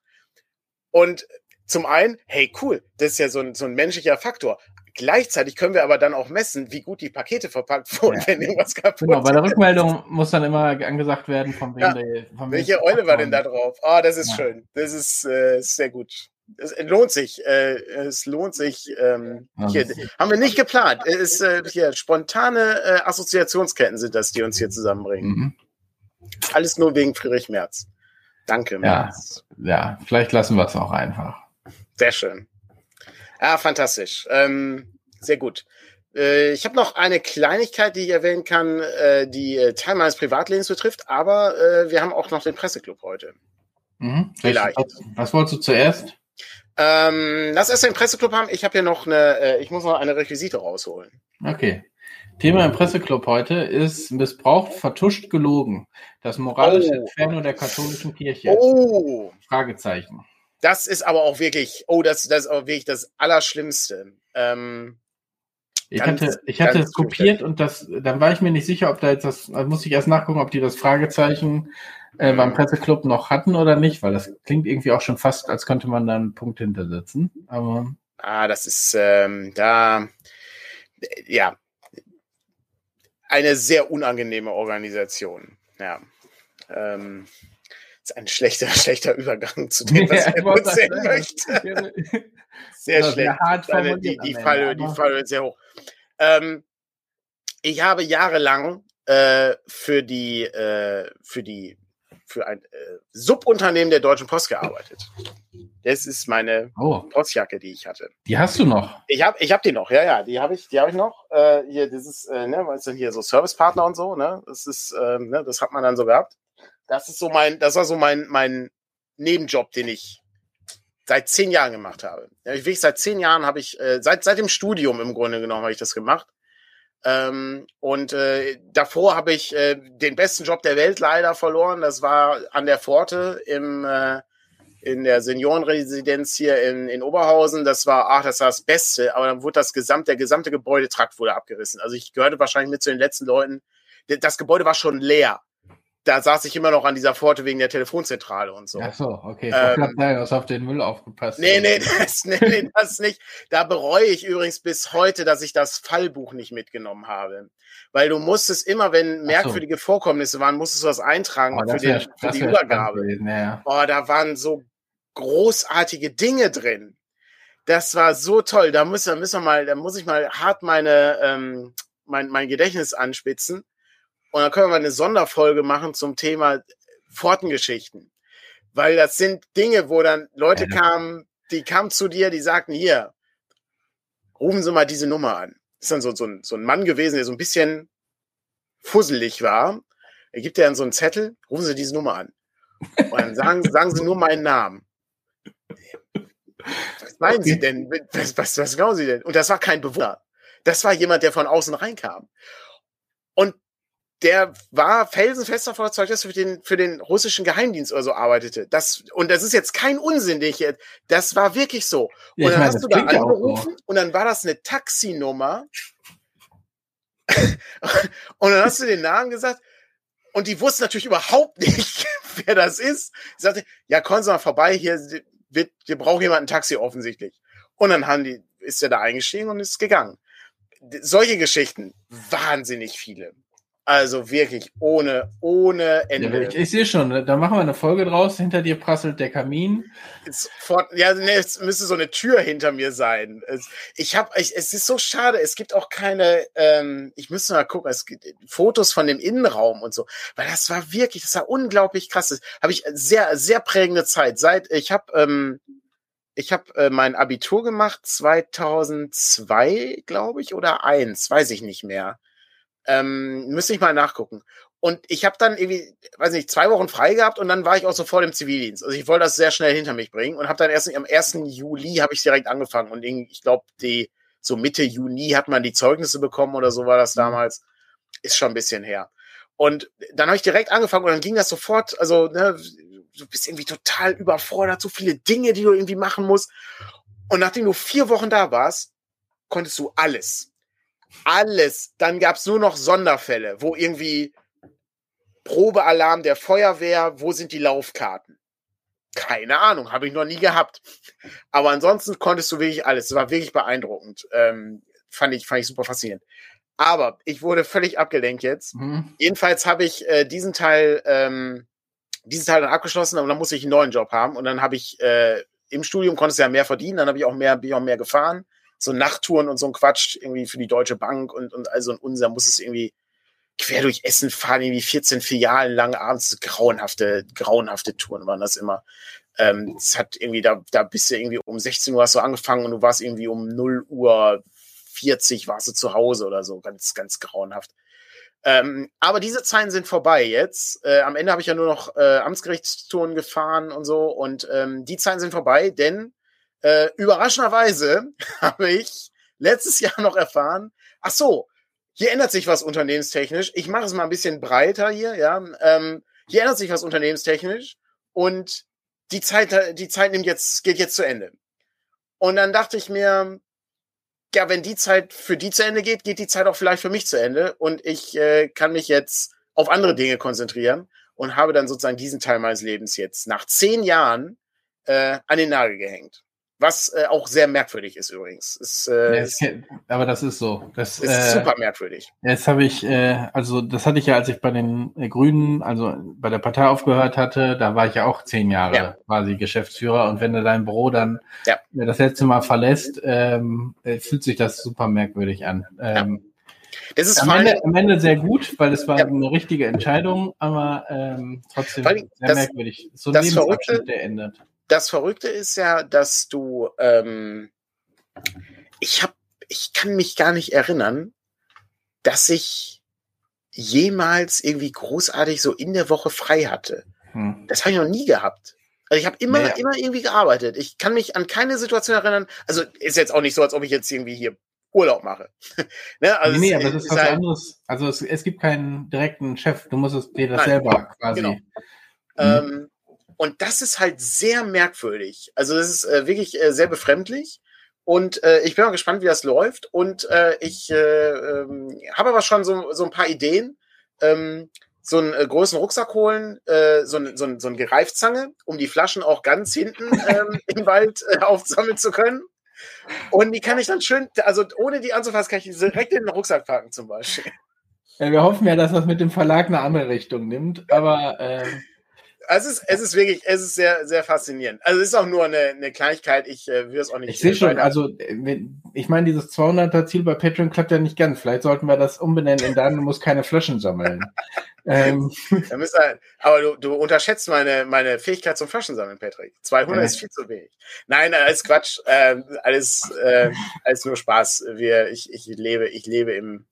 Und zum einen, hey, cool, das ist ja so ein, so ein menschlicher Faktor. Gleichzeitig können wir aber dann auch messen, wie gut die Pakete verpackt wurden, ja. wenn irgendwas kaputt Genau, bei der Rückmeldung muss dann immer angesagt werden, von wem ja. der. Von Welche Eule war denn da drauf? Ah, oh, das ist ja. schön. Das ist äh, sehr gut. Es lohnt sich. Äh, es lohnt sich. Ähm, hier, haben wir nicht geplant. Es ist äh, hier spontane äh, Assoziationsketten sind das, die uns hier zusammenbringen. Mhm. Alles nur wegen Friedrich Merz. Danke, Merz. Ja, ja vielleicht lassen wir es auch einfach. Sehr schön. Ah, fantastisch. Ähm, sehr gut. Äh, ich habe noch eine Kleinigkeit, die ich erwähnen kann, äh, die äh, Teil meines Privatlebens betrifft, aber äh, wir haben auch noch den Presseclub heute. Mhm. Vielleicht. Was, was wolltest du zuerst? Ähm, lass erst den Presseclub haben. Ich habe hier noch eine, äh, ich muss noch eine Requisite rausholen. Okay. Thema im Presseclub heute ist missbraucht, vertuscht, gelogen. Das moralische oh. Inferno der katholischen Kirche. Oh. Fragezeichen. Das ist aber auch wirklich, oh, das, das ist auch wirklich das Allerschlimmste. Ähm, ich ganz, hatte, ich hatte es kopiert und das, dann war ich mir nicht sicher, ob da jetzt das, da muss ich erst nachgucken, ob die das Fragezeichen äh, beim Presseclub noch hatten oder nicht, weil das klingt irgendwie auch schon fast, als könnte man da einen Punkt hintersetzen. Aber ah, das ist ähm, da, ja, eine sehr unangenehme Organisation. Ja. Ähm, ist ein schlechter, schlechter Übergang zu dem, was ja, er erzählen möchte. sehr das schlecht. Eine, die, die, Fallhöhe, die Fallhöhe ist sehr hoch. Ähm, ich habe jahrelang äh, für die, äh, für die, für ein äh, Subunternehmen der Deutschen Post gearbeitet. Das ist meine oh. Postjacke, die ich hatte. Die hast du noch? Ich habe ich hab die noch, ja, ja, die habe ich, die habe ich noch. Äh, hier, das ist, äh, ne, weißt du, hier so Servicepartner und so, ne? Das ist, äh, ne, das hat man dann so gehabt. Das ist so mein, das war so mein, mein Nebenjob, den ich seit zehn Jahren gemacht habe. Ja, ich wirklich seit zehn Jahren habe ich, äh, seit, seit dem Studium im Grunde genommen habe ich das gemacht. Ähm, und äh, davor habe ich äh, den besten Job der Welt leider verloren. Das war an der Pforte im, äh, in der Seniorenresidenz hier in, in Oberhausen. Das war, ach, das war das Beste, aber dann wurde das gesamte, der gesamte Gebäudetrakt wurde abgerissen. Also ich gehörte wahrscheinlich mit zu den letzten Leuten. Das Gebäude war schon leer da saß ich immer noch an dieser Pforte wegen der Telefonzentrale und so. Ach so, okay. Ähm, du hast auf den Müll aufgepasst. Nee, nee, das, nee, nee, das nicht. Da bereue ich übrigens bis heute, dass ich das Fallbuch nicht mitgenommen habe. Weil du musstest immer, wenn merkwürdige so. Vorkommnisse waren, musstest du was eintragen oh, für, den, für die Übergabe. Gewesen, ja. Oh, da waren so großartige Dinge drin. Das war so toll. Da müssen, müssen wir mal, da muss ich mal hart meine, ähm, mein, mein Gedächtnis anspitzen und dann können wir mal eine Sonderfolge machen zum Thema Pfortengeschichten. Weil das sind Dinge, wo dann Leute ja. kamen, die kamen zu dir, die sagten, hier, rufen Sie mal diese Nummer an. Das ist dann so, so, ein, so ein Mann gewesen, der so ein bisschen fusselig war. Er gibt dir dann so einen Zettel, rufen Sie diese Nummer an. Und dann sagen, sagen Sie nur meinen Namen. Was meinen okay. Sie denn? Was, was, was glauben Sie denn? Und das war kein Bewohner. Das war jemand, der von außen reinkam. Und der war felsenfest davon überzeugt, dass er für den, für den russischen Geheimdienst oder so arbeitete. Das, und das ist jetzt kein Unsinn, den ich jetzt, das war wirklich so. Und ja, dann meine, hast du da angerufen und dann war das eine Taxinummer. und dann hast du den Namen gesagt und die wussten natürlich überhaupt nicht, wer das ist. Sie sagte, ja, kommen Sie mal vorbei, hier, wir, wir brauchen jemanden ein Taxi offensichtlich. Und dann haben die, ist er da eingestiegen und ist gegangen. Solche Geschichten, wahnsinnig viele. Also wirklich ohne, ohne Ende. Ja, ich, ich sehe schon, da machen wir eine Folge draus. Hinter dir prasselt der Kamin. Vor, ja, nee, es müsste so eine Tür hinter mir sein. Es, ich habe, es ist so schade. Es gibt auch keine. Ähm, ich müsste mal gucken. Es gibt Fotos von dem Innenraum und so, weil das war wirklich, das war unglaublich krass. Habe ich sehr, sehr prägende Zeit. Seit ich habe, ähm, ich habe äh, mein Abitur gemacht 2002, glaube ich, oder eins, weiß ich nicht mehr. Ähm, müsste ich mal nachgucken. Und ich habe dann irgendwie, weiß nicht, zwei Wochen frei gehabt und dann war ich auch sofort im Zivildienst. Also ich wollte das sehr schnell hinter mich bringen und habe dann erst am 1. Juli habe ich direkt angefangen und ich glaube, die so Mitte Juni hat man die Zeugnisse bekommen oder so war das mhm. damals. Ist schon ein bisschen her. Und dann habe ich direkt angefangen und dann ging das sofort, also ne, du bist irgendwie total überfordert, so viele Dinge, die du irgendwie machen musst. Und nachdem du vier Wochen da warst, konntest du alles alles. Dann gab es nur noch Sonderfälle, wo irgendwie Probealarm der Feuerwehr, wo sind die Laufkarten? Keine Ahnung, habe ich noch nie gehabt. Aber ansonsten konntest du wirklich alles. Es war wirklich beeindruckend. Ähm, fand, ich, fand ich super faszinierend. Aber ich wurde völlig abgelenkt jetzt. Mhm. Jedenfalls habe ich äh, diesen Teil, ähm, diesen Teil dann abgeschlossen und dann musste ich einen neuen Job haben. Und dann habe ich äh, im Studium konntest du ja mehr verdienen, dann habe ich auch mehr, bin ich auch mehr gefahren so Nachttouren und so ein Quatsch irgendwie für die Deutsche Bank und, und also ein unser muss es irgendwie quer durch Essen fahren, irgendwie 14 Filialen lang abends, grauenhafte, grauenhafte Touren waren das immer. Ähm, es hat irgendwie, da, da bist du irgendwie um 16 Uhr hast du angefangen und du warst irgendwie um 0 Uhr 40 warst du zu Hause oder so, ganz, ganz grauenhaft. Ähm, aber diese Zeiten sind vorbei jetzt. Äh, am Ende habe ich ja nur noch äh, Amtsgerichtstouren gefahren und so und ähm, die Zeiten sind vorbei, denn äh, überraschenderweise habe ich letztes Jahr noch erfahren, ach so, hier ändert sich was unternehmenstechnisch. Ich mache es mal ein bisschen breiter hier, ja. Ähm, hier ändert sich was unternehmenstechnisch und die Zeit, die Zeit nimmt jetzt, geht jetzt zu Ende. Und dann dachte ich mir, ja, wenn die Zeit für die zu Ende geht, geht die Zeit auch vielleicht für mich zu Ende und ich äh, kann mich jetzt auf andere Dinge konzentrieren und habe dann sozusagen diesen Teil meines Lebens jetzt nach zehn Jahren äh, an den Nagel gehängt. Was äh, auch sehr merkwürdig ist übrigens. Ist, äh, ja, kennt, aber das ist so. Das ist äh, super merkwürdig. Das habe ich, äh, also das hatte ich ja, als ich bei den äh, Grünen, also bei der Partei aufgehört hatte, da war ich ja auch zehn Jahre ja. quasi Geschäftsführer. Und wenn du dein Büro dann ja. das letzte Mal verlässt, ähm, äh, fühlt sich das super merkwürdig an. Ähm, das ist am Ende, am Ende sehr gut, weil es war ja. eine richtige Entscheidung, aber ähm, trotzdem sehr das, merkwürdig. So ein Lebensabschnitt, der endet das Verrückte ist ja, dass du, ähm, ich habe, ich kann mich gar nicht erinnern, dass ich jemals irgendwie großartig so in der Woche frei hatte. Hm. Das habe ich noch nie gehabt. Also ich habe immer, ja, immer irgendwie gearbeitet. Ich kann mich an keine Situation erinnern. Also ist jetzt auch nicht so, als ob ich jetzt irgendwie hier Urlaub mache. ne? also nee, nee, aber das ist was halt, anderes. Also es, es, gibt keinen direkten Chef. Du musst es dir das nein, selber quasi. Genau. Mhm. Ähm, und das ist halt sehr merkwürdig. Also das ist äh, wirklich äh, sehr befremdlich. Und äh, ich bin mal gespannt, wie das läuft. Und äh, ich äh, äh, habe aber schon so, so ein paar Ideen. Ähm, so einen äh, großen Rucksack holen, äh, so, ein, so, ein, so eine Gereifzange, um die Flaschen auch ganz hinten ähm, im Wald äh, aufsammeln zu können. Und die kann ich dann schön, also ohne die anzufassen, kann ich direkt in den Rucksack packen zum Beispiel. Ja, wir hoffen ja, dass das mit dem Verlag eine andere Richtung nimmt, aber äh, es ist, es ist wirklich, es ist sehr, sehr faszinierend. Also es ist auch nur eine, eine Kleinigkeit. Ich äh, will es auch nicht. Ich sehe schon, also ich meine, dieses 200er Ziel bei Patreon klappt ja nicht ganz. Vielleicht sollten wir das umbenennen in dann muss keine Flaschen sammeln. ähm. wir, aber du, du unterschätzt meine, meine Fähigkeit zum Flaschensammeln, Patrick. 200 äh. ist viel zu wenig. Nein, alles Quatsch. Äh, alles, äh, alles nur Spaß. Wir, ich, ich lebe, ich lebe im,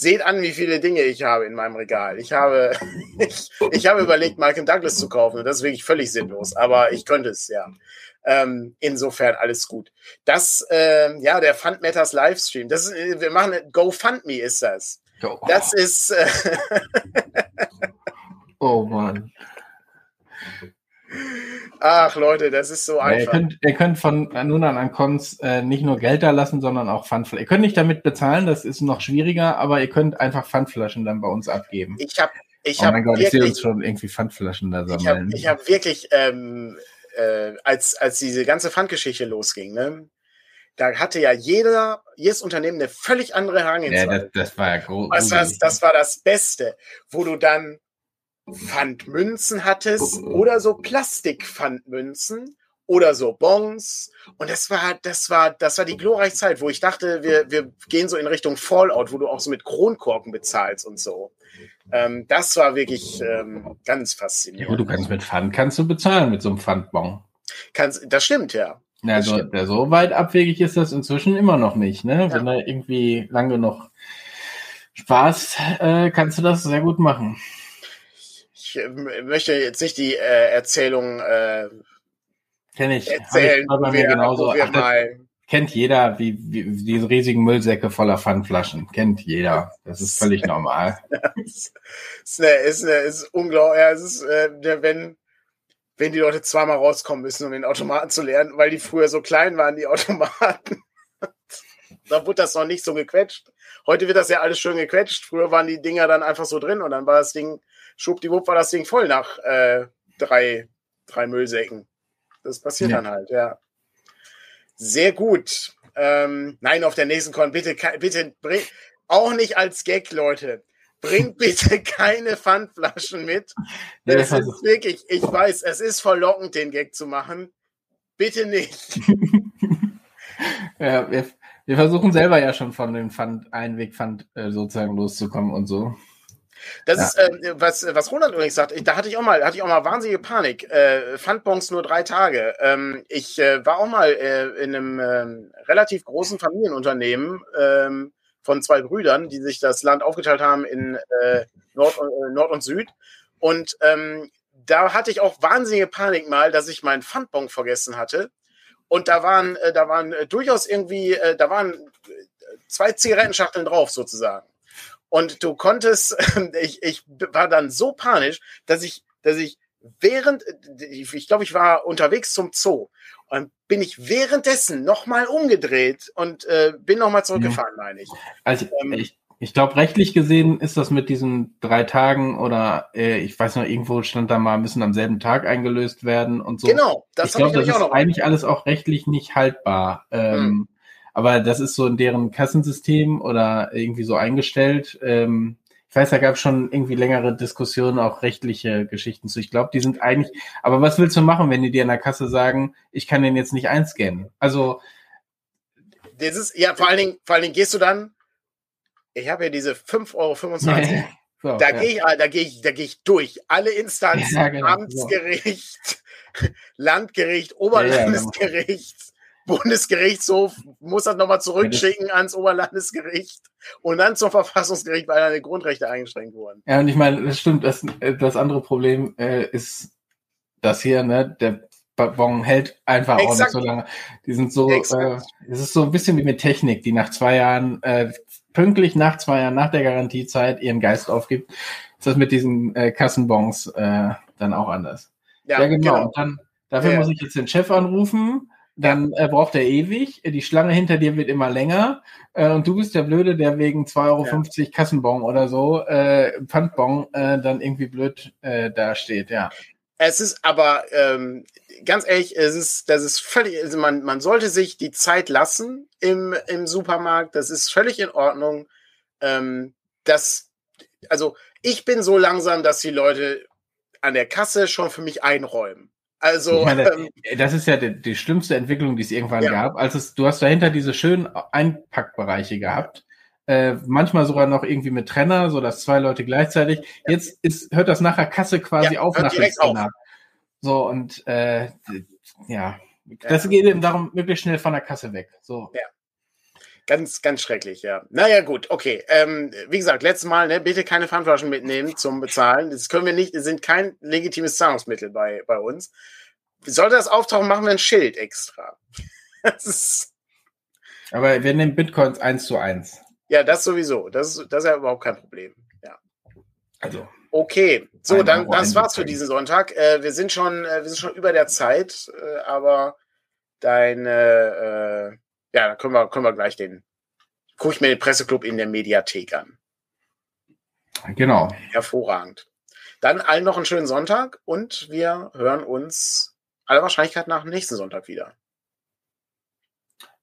Seht an, wie viele Dinge ich habe in meinem Regal. Ich habe, ich, ich habe überlegt, Malcolm Douglas zu kaufen. Und das ist wirklich völlig sinnlos. Aber ich könnte es, ja. Ähm, insofern alles gut. Das, ähm, ja, der Fund Matters Livestream. Das ist, wir machen GoFundMe ist das. Oh. Das ist. Äh oh Mann. Ach Leute, das ist so ja, einfach. Ihr könnt, ihr könnt von nun an an Cons äh, nicht nur Geld da lassen, sondern auch Pfandflaschen. Ihr könnt nicht damit bezahlen, das ist noch schwieriger, aber ihr könnt einfach Pfandflaschen dann bei uns abgeben. Ich habe ich oh mein Gott, wirklich, ich sehe uns schon irgendwie Pfandflaschen da sammeln. Ich habe hab wirklich, ähm, äh, als, als diese ganze Pfandgeschichte losging, ne, da hatte ja jeder, jedes Unternehmen eine völlig andere Herangehensweise. Ja, das, das war ja groß. Das, das war das Beste, wo du dann Pfandmünzen hattest oder so Plastikpfandmünzen oder so Bons. Und das war, das war, das war die glorreiche Zeit, wo ich dachte, wir, wir gehen so in Richtung Fallout, wo du auch so mit Kronkorken bezahlst und so. Ähm, das war wirklich ähm, ganz faszinierend. Ja, du kannst mit Pfand kannst du bezahlen mit so einem Pfandbon. Kannst, das stimmt, ja. Ja, so, der so weit abwegig ist das inzwischen immer noch nicht, ne? Ja. Wenn da irgendwie lange noch Spaß, äh, kannst du das sehr gut machen ich äh, möchte jetzt nicht die äh, Erzählung äh, Kenn ich. erzählen, ich wir, genauso. Wir Ach, kennt jeder, wie, wie diese riesigen Müllsäcke voller Pfandflaschen. Kennt jeder. Das ist völlig normal. ist, eine, ist, eine, ist unglaublich. Ja, es ist, äh, wenn, wenn die Leute zweimal rauskommen müssen, um den Automaten zu lernen, weil die früher so klein waren, die Automaten. da wurde das noch nicht so gequetscht. Heute wird das ja alles schön gequetscht. Früher waren die Dinger dann einfach so drin und dann war das Ding schwuppdiwupp war das Ding voll nach äh, drei, drei Müllsäcken. Das passiert ja. dann halt, ja. Sehr gut. Ähm, nein, auf der nächsten Con, bitte, bitte, bring, auch nicht als Gag, Leute. Bringt bitte keine Pfandflaschen mit. Das ja, ist wirklich, ich weiß, es ist verlockend, den Gag zu machen. Bitte nicht. ja, wir, wir, versuchen selber ja schon von dem Pfand, Einwegpfand äh, sozusagen loszukommen und so. Das ja. ist, äh, was, was Roland übrigens sagt, da hatte ich auch mal, hatte ich auch mal wahnsinnige Panik. Äh, Pfandbons nur drei Tage. Ähm, ich äh, war auch mal äh, in einem äh, relativ großen Familienunternehmen ähm, von zwei Brüdern, die sich das Land aufgeteilt haben in äh, Nord, äh, Nord und Süd. Und ähm, da hatte ich auch wahnsinnige Panik mal, dass ich meinen Pfandbon vergessen hatte. Und da waren, äh, da waren äh, durchaus irgendwie, äh, da waren zwei Zigarettenschachteln drauf sozusagen. Und du konntest, ich, ich war dann so panisch, dass ich, dass ich während, ich glaube, ich war unterwegs zum Zoo und bin ich währenddessen nochmal umgedreht und äh, bin nochmal zurückgefahren, ja. meine ich. Also ähm, ich, ich glaube, rechtlich gesehen ist das mit diesen drei Tagen oder äh, ich weiß noch, irgendwo stand da mal, müssen am selben Tag eingelöst werden und so. Genau, das ich glaube, das ist eigentlich alles auch rechtlich nicht haltbar. Ähm, hm. Aber das ist so in deren Kassensystem oder irgendwie so eingestellt. Ähm, ich weiß, da gab es schon irgendwie längere Diskussionen, auch rechtliche Geschichten zu. Ich glaube, die sind eigentlich. Aber was willst du machen, wenn die dir in der Kasse sagen, ich kann den jetzt nicht einscannen? Also. Das ist, ja, vor allen Dingen, vor allen Dingen gehst du dann, ich habe ja diese 5,25 Euro. So, da ja. gehe ich, da gehe ich, da gehe ich durch. Alle Instanzen, ja, genau, Amtsgericht, so. Landgericht, Oberlandesgericht, Bundesgerichtshof muss das nochmal zurückschicken ans Oberlandesgericht und dann zum Verfassungsgericht, weil deine Grundrechte eingeschränkt wurden. Ja, und ich meine, das stimmt, das, das andere Problem äh, ist, das hier, ne, der Bon hält einfach Exakt. auch nicht so lange. Die sind so, äh, es ist so ein bisschen wie mit Technik, die nach zwei Jahren, äh, pünktlich nach zwei Jahren, nach der Garantiezeit ihren Geist aufgibt. Ist das mit diesen äh, Kassenbons äh, dann auch anders? Ja, ja genau. genau. Und dann, dafür ja. muss ich jetzt den Chef anrufen. Dann äh, braucht er ewig. Die Schlange hinter dir wird immer länger. Äh, und du bist der Blöde, der wegen 2,50 Euro ja. Kassenbon oder so, äh, Pfandbon, äh, dann irgendwie blöd äh, dasteht, ja. Es ist aber ähm, ganz ehrlich, es ist, das ist völlig, also man, man sollte sich die Zeit lassen im, im Supermarkt. Das ist völlig in Ordnung. Ähm, das, also ich bin so langsam, dass die Leute an der Kasse schon für mich einräumen. Also, meine, ähm, das ist ja die, die, schlimmste Entwicklung, die es irgendwann ja. gab. Als es, du hast dahinter diese schönen Einpackbereiche gehabt. Äh, manchmal sogar noch irgendwie mit Trenner, so dass zwei Leute gleichzeitig. Ja. Jetzt ist, hört das nachher Kasse quasi ja, auf nach dem Scanner. So und äh, ja, das geht eben darum, möglichst schnell von der Kasse weg. So. Ja. Ganz, ganz schrecklich, ja. Naja, gut, okay. Ähm, wie gesagt, letztes Mal, ne, bitte keine Pfandflaschen mitnehmen zum Bezahlen. Das können wir nicht, das sind kein legitimes Zahlungsmittel bei, bei uns. Sollte das auftauchen, machen wir ein Schild extra. Aber wir nehmen Bitcoins eins zu eins. Ja, das sowieso. Das, das ist ja überhaupt kein Problem. Ja. Also. Okay, so, dann das war's für diesen Sonntag. Äh, wir sind schon, äh, wir sind schon über der Zeit, äh, aber deine, äh, ja, können wir, können wir gleich den, gucke ich mir den Presseclub in der Mediathek an. Genau. Hervorragend. Dann allen noch einen schönen Sonntag und wir hören uns aller Wahrscheinlichkeit nach nächsten Sonntag wieder.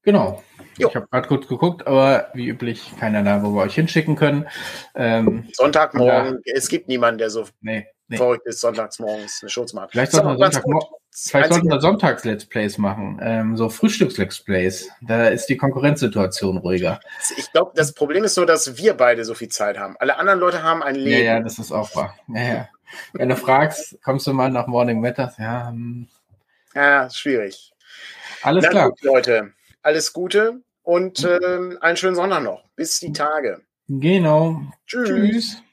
Genau. Jo. Ich habe gerade kurz geguckt, aber wie üblich keiner da, wo wir euch hinschicken können. Ähm, Sonntagmorgen, ja. es gibt niemanden, der so nee, nee. verrückt ist, sonntags morgens eine machen. Vielleicht sollten wir Sonntag, Vielleicht sollten wir Sonntags-Let's Plays machen, ähm, so Frühstücks-Let's Plays. Da ist die Konkurrenzsituation ruhiger. Ich glaube, das Problem ist nur, dass wir beide so viel Zeit haben. Alle anderen Leute haben ein Leben. Ja, ja, das ist auch wahr. Ja, ja. Wenn du fragst, kommst du mal nach Morning Matters? Ja, hm. ja schwierig. Alles Na klar. Gut, Leute, alles Gute und äh, einen schönen Sonntag noch. Bis die Tage. Genau. Tschüss. Tschüss.